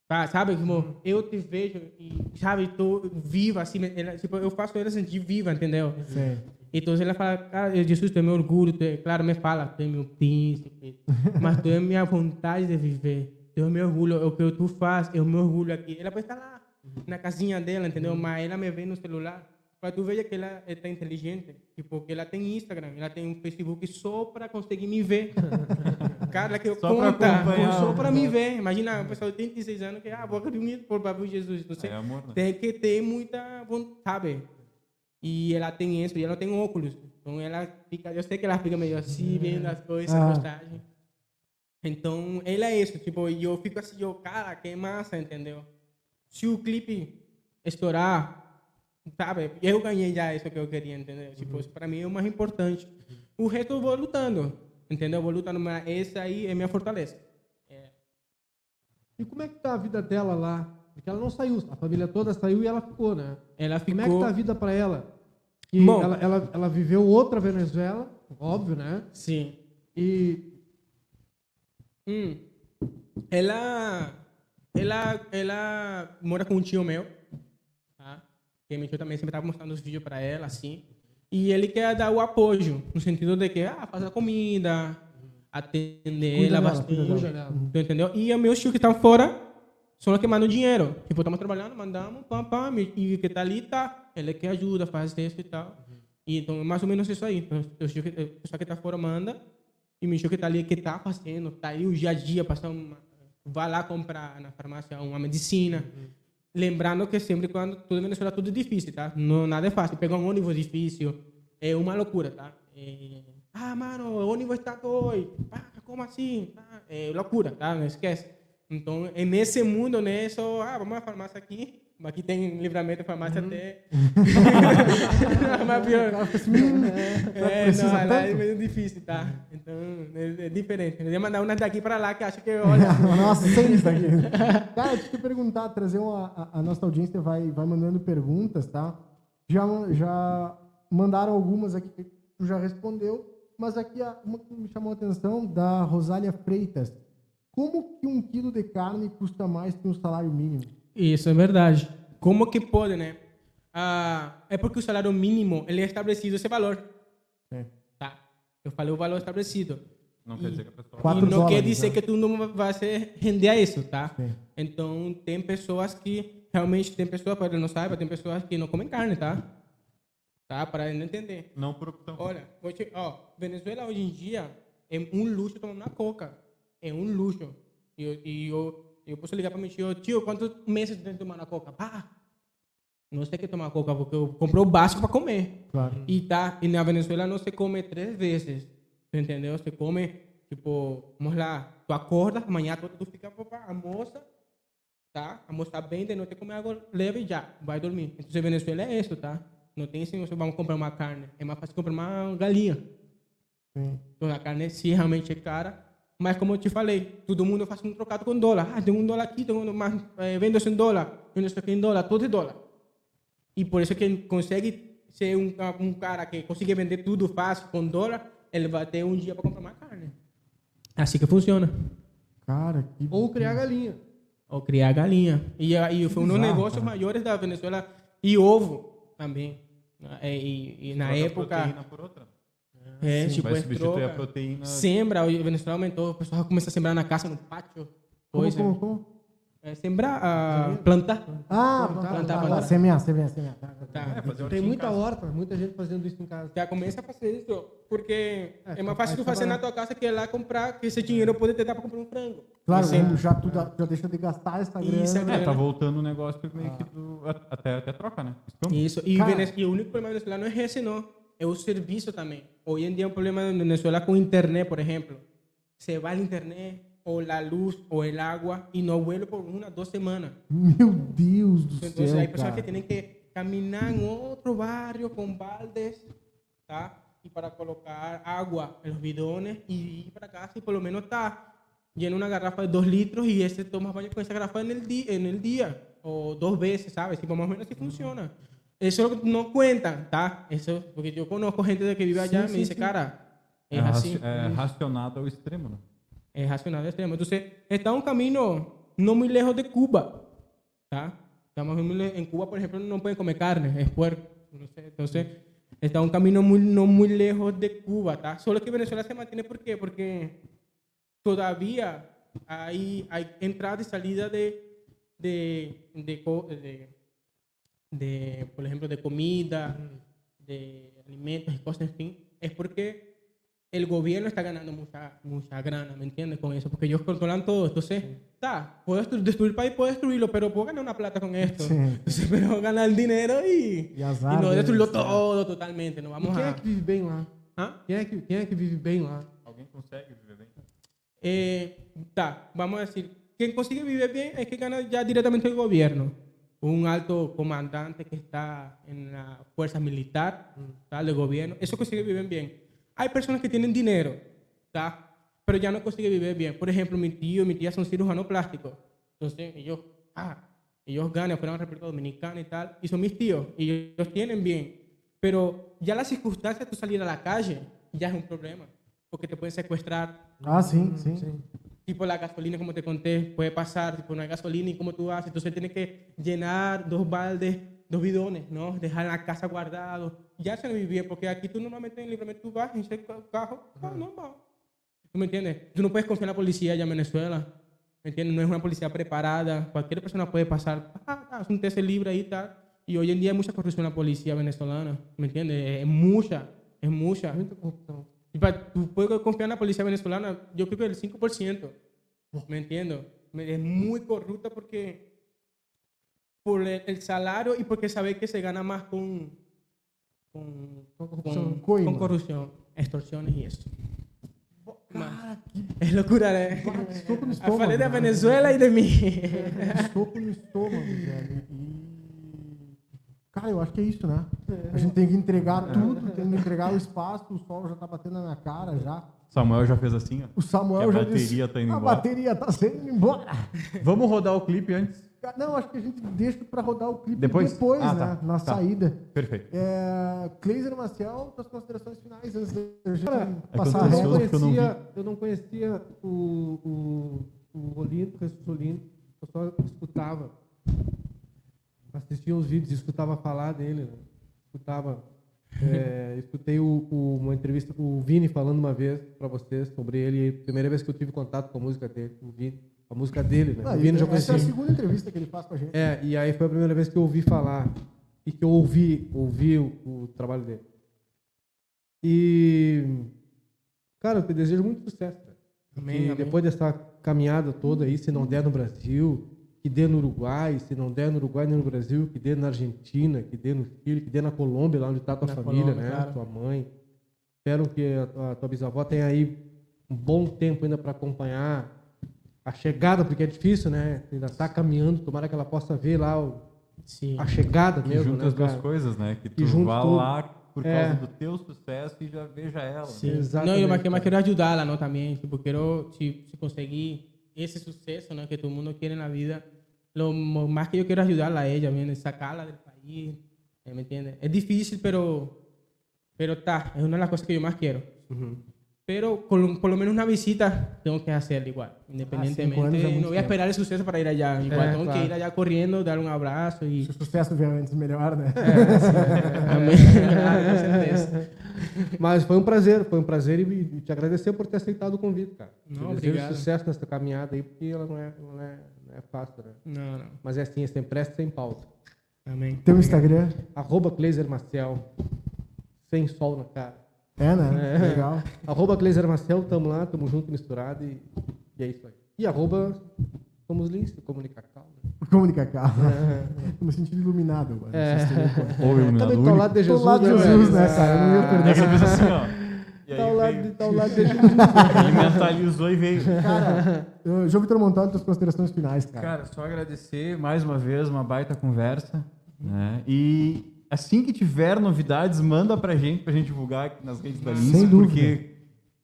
Tá, sabe, como eu te vejo e, sabe, tô viva, assim, ela, tipo, eu faço ela sentir viva, entendeu? Sim. Então ela fala, cara, Jesus, tu é meu orgulho, tu é, claro, me fala, tu é meu príncipe, mas tu é minha vontade de viver, tu é meu orgulho, é o que tu faz, é o meu orgulho aqui. Ela pode estar lá, na casinha dela, entendeu? Mas ela me vê no celular. Para tu ver que ela está inteligente, tipo, que ela tem Instagram, ela tem um Facebook só para conseguir me ver. Cara, que eu só conta, só para me ver. Imagina, uma pessoa de 86 anos que, ah, vou acreditar por Babu Jesus. Não sei. É amor, né? Tem que ter muita vontade? E ela tem isso, e ela tem óculos. Então ela fica, eu sei que ela fica meio assim, vendo as coisas, ah. postagem. Então, ela é isso, tipo, e eu fico assim, eu, cara, que massa, entendeu? Se o clipe estourar, sabe? Eu ganhei já isso que eu queria, entendeu? Tipo, uhum. para mim é o mais importante. O resto eu vou lutando, entendeu? Eu vou lutando, mas esse aí é minha fortaleza. É. E como é que tá a vida dela lá? Porque ela não saiu, a família toda saiu e ela ficou, né? Ela ficou... Como é que tá a vida para ela? E Bom, ela, ela, ela viveu outra Venezuela, óbvio, né? Sim. E... Hum. Ela, ela, ela mora com um tio meu que meu tio também sempre estava mostrando os vídeos para ela, assim. E ele quer dar o apoio, no sentido de que, ah, fazer a comida, atender ela bastante, entendeu? E o meu tio que está fora, São os que mandam dinheiro. Tipo, estamos trabalhando, mandamos, pam, pam, e o que está ali tá, ele é que ajuda, faz isso e tal. Uhum. E então, mais ou menos isso aí. Então, o pessoal que está fora manda, e o que está ali, que está fazendo, está aí o dia a dia, passando, vai lá comprar na farmácia uma medicina. Uhum. Lembrando que sempre quando tudo em Venezuela tudo é difícil, tá? Não nada é fácil. Pegar um ônibus difícil é uma loucura, tá? É, ah, mano, o ônibus está doido. Ah, como assim? Ah, é loucura, tá? Não esquece. Então, é nesse mundo, né? Só, ah, vamos à farmácia aqui. Aqui tem livramento, farmácia uhum. até. Mas pior. é, não, lá é meio difícil, tá? Então, é, é diferente. Eu ia mandar umas daqui para lá que acha que, olha. Nossa, seis daqui. Cara, deixa eu te perguntar, trazer uma. A, a, nossa audiência vai, vai mandando perguntas, tá? Já, já mandaram algumas aqui que tu já respondeu, mas aqui uma que me chamou a atenção, da Rosália Freitas. Como que um quilo de carne custa mais que um salário mínimo? Isso é verdade. Como que pode, né? Ah, é porque o salário mínimo ele é estabelecido esse valor. É. Tá. Eu falei o valor estabelecido. Não e, quer dizer que a pessoa... E não dólares, quer dizer né? que tu não vai se render a isso, tá? Sim. Então, tem pessoas que... Realmente, tem pessoas, para não saiba, tem pessoas que não comem carne, tá? Tá? Para ele não entender. Não por opção. Olha, te, ó, Venezuela hoje em dia é um luxo tomar uma coca. É um luxo. E e eu, eu posso ligar para meu tio, tio, quantos meses tem que tomar uma coca? Pá, não sei que tomar coca, porque eu comprei o básico para comer. Claro. E, tá, e na Venezuela não se come três vezes. Entendeu? Se come, tipo, vamos lá, tu acorda, amanhã tu, tu fica, para almoça, tá? Almoçar bem, de noite comer algo leve e já, vai dormir. Então, Venezuela é isso, tá? Não tem assim, você vai comprar uma carne. É mais fácil comprar uma galinha. Sim. Então, a carne, se realmente é cara, mas como eu te falei, todo mundo faz um trocado com dólar. Ah, tem um dólar aqui, tem um, mas, é, vendo isso em dólar, vendo isso aqui em dólar, tudo é dólar. E por isso que consegue ser um, um cara que consegue vender tudo fácil com dólar, ele vai ter um dia para comprar mais carne. Assim que funciona. Cara, que... Ou criar galinha. Ou criar galinha. E, e foi um dos negócios maiores da Venezuela. E ovo também. É, e, e na época. Por outra. É, Sim, tipo, vai substituir a proteína. Sembra, o Venezuela aumentou, o pessoal começa a sembrar na casa, no pátio. Como, como, como? É, sembrar, uh, plantar. Ah, plantar, plantar, plantar. Semear, semear, semear. Tá, tá. É, Tem muita horta, muita gente fazendo isso em casa. Já começa a fazer isso, porque é, é mais fácil tu fazer na tua casa que ir lá comprar, que esse dinheiro pode ter para comprar um frango. Claro, sempre. já, tu já deixa de gastar essa grana. Isso, é, tá voltando o negócio meio ah. que tu, até, até troca, né? Isso, e, e o único problema venezuelano não é esse, não. É o serviço também. Hoje em dia, um problema na Venezuela com internet, por exemplo. Se vai a internet, o la luz o el agua y no vuelve por una, dos semanas. Meu Deus do Entonces céu, hay personas que tienen que caminar en otro barrio con baldes, ¿tá? Y para colocar agua en los bidones y ir para casa y por lo menos está llena una garrafa de dos litros y ese toma baño con esa garrafa en el, día, en el día o dos veces, ¿sabes? Y más o menos así funciona. Eso no cuentan, ¿tá? Eso, porque yo conozco gente de que vive allá y me dice, cara, es, así. Es racionado extremo, ¿no? es racional extremo. Entonces, está un camino no muy lejos de Cuba. ¿tá? Estamos en Cuba, por ejemplo, no pueden comer carne, es puerco. Entonces, está un camino muy, no muy lejos de Cuba. ¿tá? Solo que Venezuela se mantiene, ¿por qué? Porque todavía hay, hay entrada y salida de, de, de, de, por ejemplo, de comida, de alimentos y cosas, en fin. Es porque el gobierno está ganando mucha, mucha grana, ¿me entiendes? Con eso, porque ellos controlan todo. Entonces, está, puedo destruir el país, puedo destruirlo, pero puedo ganar una plata con esto. Sí. Entonces, pero ganar dinero y, y, y no destruirlo todo totalmente. No vamos e quem a... é que vive bem lá? ¿Ah? Quem é, que, quem é que vive bem lá? Alguém consegue viver bem? Eh, tá, vamos a decir, quien consigue vivir bien es que gana ya directamente el gobierno. Un alto comandante que está en la fuerza militar, tal, del gobierno, eso consigue vivir bien. Hay personas que tienen dinero, ¿tá? pero ya no consiguen vivir bien. Por ejemplo, mi tío y mi tía son cirujanos plásticos. Entonces, ellos, ah, ellos ganan, fueron a la República Dominicana y tal, y son mis tíos, y ellos tienen bien. Pero ya las circunstancias de tú salir a la calle ya es un problema, porque te pueden secuestrar. Ah, sí, sí. sí. Tipo la gasolina, como te conté, puede pasar, tipo no hay gasolina y cómo tú haces. Entonces tienes que llenar dos baldes dos bidones, ¿no? Dejar la casa guardado. Ya se vivía, porque aquí tú normalmente en libremente tú vas, en ese carro, no, no, ¿Tú me entiendes? Tú no puedes confiar en la policía allá en Venezuela. ¿me entiendes? No es una policía preparada, cualquier persona puede pasar, ah, ah es un test libre ahí, tal. Y hoy en día hay mucha corrupción en la policía venezolana, ¿me entiendes? Es mucha, es mucha. Y para, tú puedes confiar en la policía venezolana, yo creo que el 5%, ¿me entiendo? Es muy corrupta porque por el salario y porque sabe que se gana más con, con, con, con corrupción, extorsiones y eso. Cara, que... É loucura, né? Estômago. Eu falei da Venezuela e de mim. Soco no estômago, velho. Cara, eu acho que é isso, né? A gente tem que entregar tudo, tem que entregar o espaço, o sol já tá batendo na minha cara já. Samuel já fez assim, ó. O Samuel já disse. A bateria tá indo embora. A bateria tá saindo embora. Vamos rodar o clipe antes? Não, acho que a gente deixa para rodar o clipe depois, depois ah, né? Tá. Na tá. saída. Perfeito. É, Cleiser Marcial, suas considerações finais antes de a gente Cara, passar a regra. Eu, não eu não conhecia o, o, o Olinto, o Jesus Olinto. Eu só escutava. Assistia os vídeos, escutava falar dele. Né? Escutava. É, escutei o, o, uma entrevista com o Vini falando uma vez para vocês sobre ele. Primeira vez que eu tive contato com a música dele, o Vini a música dele, né? Ah, o Vini já conhecia. Essa é a segunda entrevista que ele faz com a gente. É, e aí foi a primeira vez que eu ouvi falar e que eu ouvi, ouvi o, o trabalho dele. E, cara, eu te desejo muito sucesso. Amém, amém. Depois dessa caminhada toda aí, se não der no Brasil, que dê no Uruguai, se não der no Uruguai nem no Brasil, que dê na Argentina, que dê no Chile, que dê na Colômbia, lá onde está a tua na família, Colômbia, né? Claro. Tua mãe. Espero que a, a tua bisavó tenha aí um bom tempo ainda para acompanhar a chegada, porque é difícil, né? Ainda está caminhando, tomara que ela possa ver lá o, a chegada que mesmo. Junta né, as duas coisas, né? Que tu vá tudo. lá por é. causa do teu sucesso e já veja ela. Sim, né? exatamente. Não, eu, mas quero ajudá-la, não, também. Tipo, quero, se, se conseguir esse sucesso, né? Que todo mundo quer na vida, lo más que yo quiero ayudarla a ella, ¿me sacarla del país, ¿me entiendes? Es difícil, pero, pero está, es una de las cosas que yo más quiero. Pero con, por lo menos una visita tengo que hacer igual, independientemente. Ah, no voy a esperar el suceso para ir allá. Igual é, tengo claro. que ir allá corriendo, dar um abraço e. Se o sucesso obviamente melhor, né? É, com certeza. Mas foi um prazer, foi um prazer e te agradecer por ter aceitado o convite, cara. Não, obrigado. sucesso nessa caminhada aí, porque ela não é, não é, não é fácil, né? Não, não. Mas é assim, é sem pressa, sem pausa. Amém. Teu Instagram? Arroba Marcel. Sem sol na cara. É, né? É. Legal. arroba Gleiser Marcel, tamo lá, tamo junto, misturado e, e é isso aí. E arroba Somos Lins, Comunicacal. Né? Comunicacal. É. Tô me sentindo iluminado agora. É. Ou iluminado. Também tô ao lado de Jesus. Tô ao lado de né, Jesus, né, cara? Eu não ia perder. É que assim, ó. Tá ao, lado, de, tá ao lado de Jesus. Ele mentalizou e veio. Cara, João Vitor Montano, tuas considerações finais, cara. Cara, só agradecer mais uma vez, uma baita conversa. Né? E assim que tiver novidades, manda pra gente, pra gente divulgar aqui nas redes da Lince, porque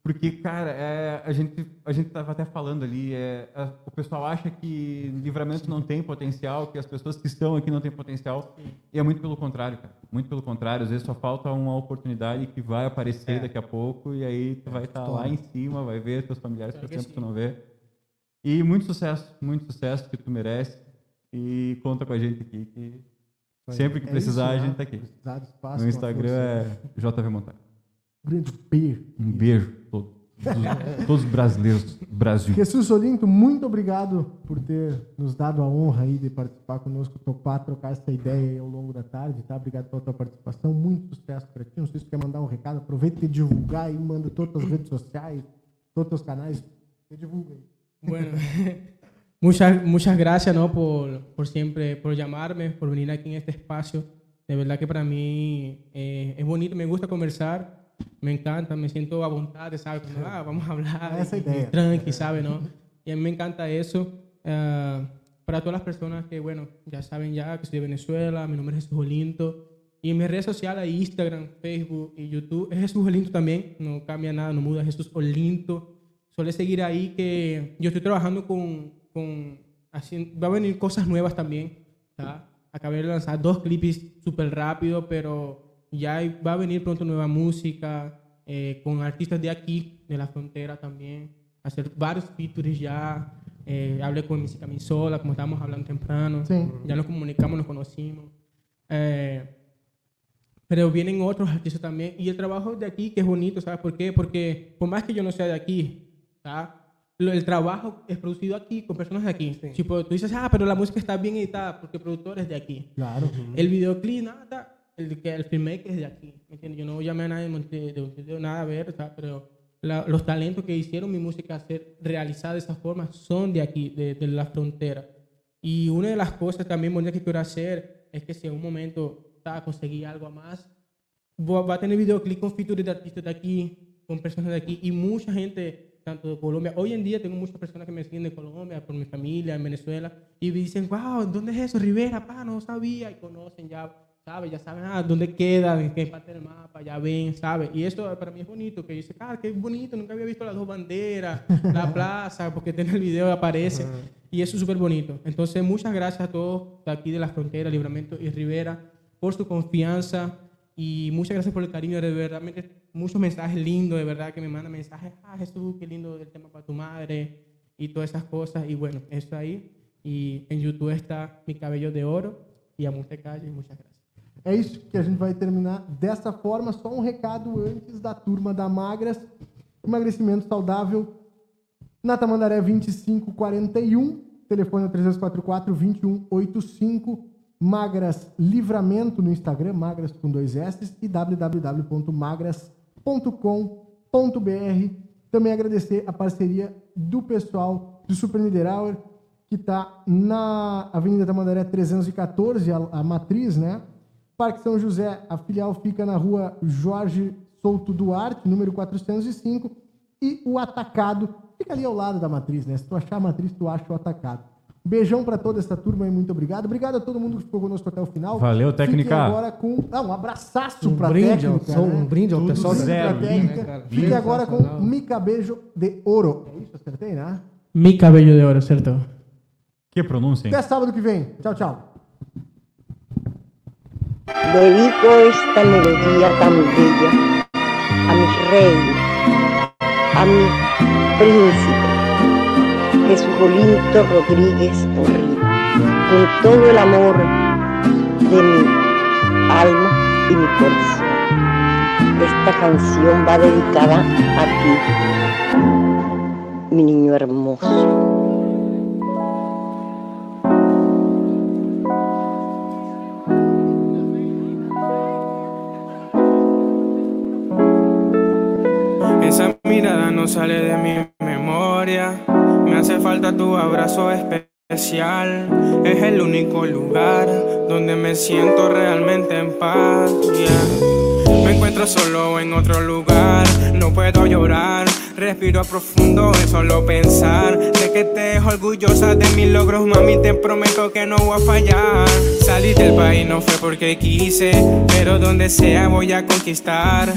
porque, cara, é, a gente a gente tava até falando ali, é, a, o pessoal acha que livramento não tem potencial, que as pessoas que estão aqui não têm potencial, e é muito pelo contrário, cara. Muito pelo contrário, às vezes só falta uma oportunidade que vai aparecer é. daqui a pouco e aí tu vai estar tá lá em cima, vai ver teus familiares que tempo tu não vê. E muito sucesso, muito sucesso que tu merece e conta com a gente aqui que Sempre que é precisar, isso, a gente tá aqui. Espaço, no Instagram é JV Montar. Grande beijo. Um beijo a todos, todos os brasileiros do Brasil. Jesus Olinto, muito obrigado por ter nos dado a honra aí de participar conosco, topar, trocar essa ideia ao longo da tarde, tá? Obrigado pela tua participação, muito sucesso para ti. Não sei se tu quer mandar um recado, aproveita e divulgar aí, manda todas as redes sociais, todos os canais, e divulga aí. Bueno, Muchas, muchas gracias ¿no? por, por siempre, por llamarme, por venir aquí en este espacio. De verdad que para mí eh, es bonito, me gusta conversar, me encanta, me siento a voluntad, ¿sabes? ah, vamos a hablar, tranqui, ¿sabes? ¿no? Y a mí me encanta eso. Uh, para todas las personas que, bueno, ya saben ya que soy de Venezuela, mi nombre es Jesús Olinto. Y en mis redes sociales, Instagram, Facebook y YouTube, es Jesús Olinto también, no cambia nada, no muda, Jesús Olinto. Suele seguir ahí que yo estoy trabajando con con, va a venir cosas nuevas también. Acabé de lanzar dos clips súper rápido, pero ya va a venir pronto nueva música eh, con artistas de aquí, de la frontera también. Hacer varios features ya. Eh, hablé con Música Misola, como estábamos hablando temprano. Ya nos comunicamos, nos conocimos. Eh, pero vienen otros artistas también. Y el trabajo de aquí, que es bonito, ¿sabes por qué? Porque por más que yo no sea de aquí, ¿sabes? El trabajo es producido aquí con personas de aquí. Si tú dices, ah, pero la música está bien editada porque el productor es de aquí. Claro. El videoclip, nada, el, el filmmaker es de aquí. ¿me Yo no llamé a nadie de, de, de nada a ver, pero los talentos que hicieron mi música ser realizada de esa forma son de aquí, de, de, la frontera. Y una de las cosas también bonitas que quiero hacer es que si en un momento a conseguir algo más, va a tener videoclip con features de artistas de aquí, con personas de aquí y mucha gente tanto de Colombia. Hoy en día tengo muchas personas que me siguen de Colombia, por mi familia, en Venezuela, y me dicen, wow, ¿dónde es eso? Rivera, pa, no sabía, y conocen ya, ¿sabes? Ya saben ah, dónde queda, en qué parte del mapa, ya ven, ¿sabes? Y eso para mí es bonito, que dice, ah, qué bonito, nunca había visto las dos banderas, la plaza, porque en el video aparece, y eso es súper bonito. Entonces, muchas gracias a todos de aquí de la frontera, Libramento y Rivera, por su confianza, y muchas gracias por el cariño, de verdad, muchos mensajes lindos, de verdad, que me mandan mensajes, ah, Jesús, qué lindo el tema para tu madre, y todas esas cosas, y bueno, eso ahí, y en YouTube está Mi Cabello de Oro, e Te Calle, muchas gracias. É isso que a gente vai terminar dessa forma. Só um recado antes da turma da Magras. Emagrecimento saudável na Tamandaré 2541, telefone 3244 2185. Magras Livramento no Instagram, magras com dois S, e www.magras.com.br. Também agradecer a parceria do pessoal do Super Niederauer, que está na Avenida Tamandaré 314, a, a matriz, né? Parque São José, a filial fica na rua Jorge Souto Duarte, número 405, e o atacado fica ali ao lado da matriz, né? Se tu achar a matriz, tu acha o atacado. Beijão para toda essa turma e muito obrigado. Obrigado a todo mundo que ficou conosco até o final. Valeu, técnica. Fique agora com ah, um abraçaço um para brinde, técnica. Ao, né? Um brinde ao pessoal zero. Né, Fique agora com Mica Beijo de Ouro. É isso, acertei, né? Mica Beijo de Ouro, certo? Que pronúncia, hein? Até sábado que vem. Tchau, tchau. Dedico esta melodía tan bella a mi rey, a mi príncipe Jesucolito Rodríguez Porrillo, con todo el amor de mi alma y mi corazón. Esta canción va dedicada a ti, mi niño hermoso. Esa mirada no sale de mi memoria me hace falta tu abrazo especial. Es el único lugar donde me siento realmente en paz. Me encuentro solo en otro lugar, no puedo llorar. Respiro a profundo de solo pensar de que te es orgullosa de mis logros, mami. Te prometo que no voy a fallar. Salir del país no fue porque quise, pero donde sea voy a conquistar.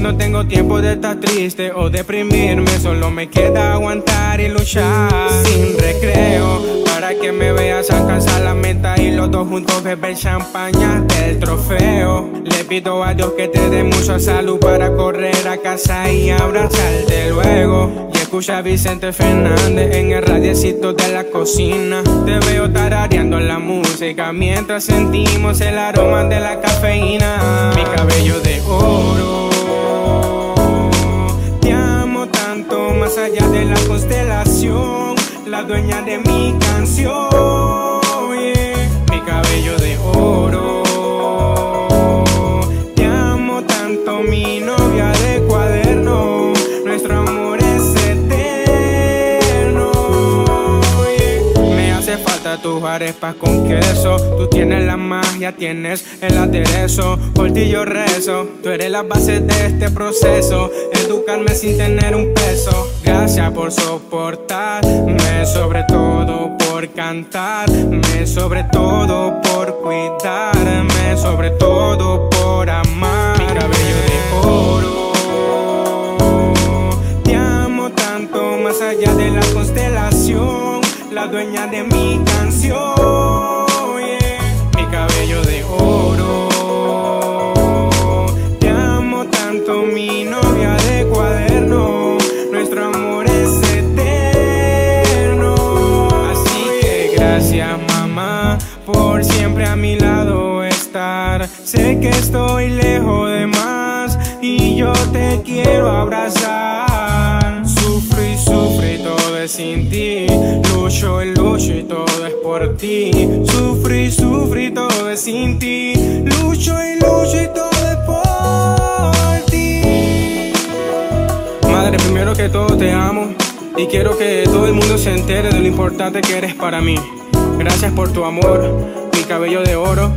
No tengo tiempo de estar triste o deprimirme, solo me queda aguantar y luchar sin recreo. Para que me veas alcanzar la meta y los dos juntos beber champaña del trofeo. Le pido a Dios que te dé mucha salud para correr a casa y abrazarte luego. Y escucha a Vicente Fernández en el radiecito de la cocina. Te veo tarareando la música mientras sentimos el aroma de la cafeína. Mi cabello de oro más allá de la constelación, la dueña de mi canción, tus arepas con queso, tú tienes la magia, tienes el aderezo, por ti yo rezo, tú eres la base de este proceso educarme sin tener un peso. Gracias por soportarme, sobre todo por cantarme, sobre todo por cuidarme, sobre todo por amar. Mi cabello de oro. Te amo tanto más allá de la constelación, la dueña de mi canción. Mi cabello de oro. Te amo tanto, mi novia cuaderno, nuestro amor es eterno. Así que gracias mamá por siempre a mi lado estar. Sé que estoy lejos de más y yo te quiero abrazar. Sufro y sufro y todo sin ti. Lucho y lucho y todo es por ti. Sufrí, sufrí, todo es sin ti. Lucho y lucho y todo es por ti. Madre, primero que todo te amo. Y quiero que todo el mundo se entere de lo importante que eres para mí. Gracias por tu amor, mi cabello de oro.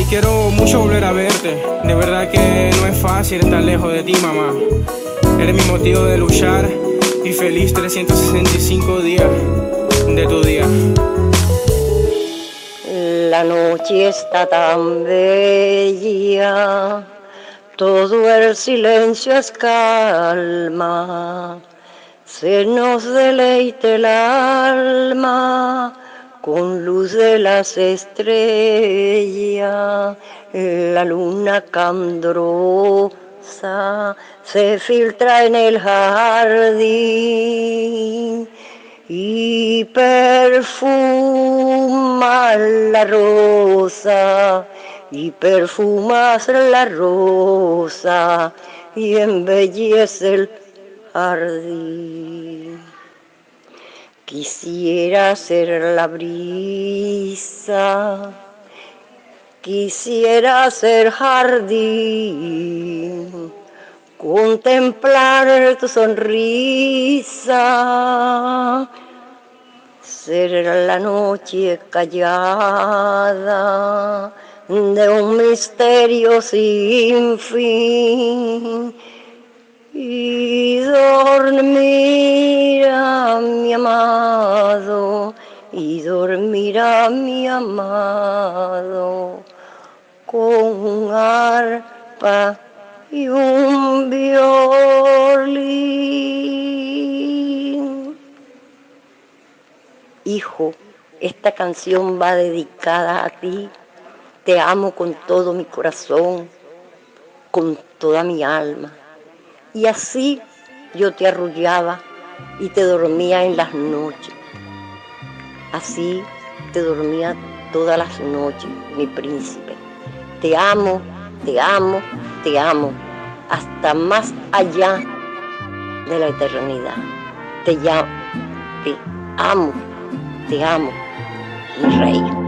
Y quiero mucho volver a verte. De verdad que no es fácil estar lejos de ti, mamá. Eres mi motivo de luchar y feliz 365 días de tu día. La noche está tan bella, todo el silencio es calma se nos deleite el alma con luz de las estrellas, la luna se filtra en el jardín y perfuma la rosa y perfumas la rosa y embellece el Quisiera ser la brisa, quisiera ser jardín, contemplar tu sonrisa, ser la noche callada de un misterio sin fin. Y dormir a mi amado, y dormir a mi amado con arpa y un violín. Hijo, esta canción va dedicada a ti. Te amo con todo mi corazón, con toda mi alma y así yo te arrullaba y te dormía en las noches. Así te dormía todas las noches, mi príncipe. Te amo, te amo, te amo, hasta más allá de la eternidad. Te llamo, te amo, te amo, mi rey.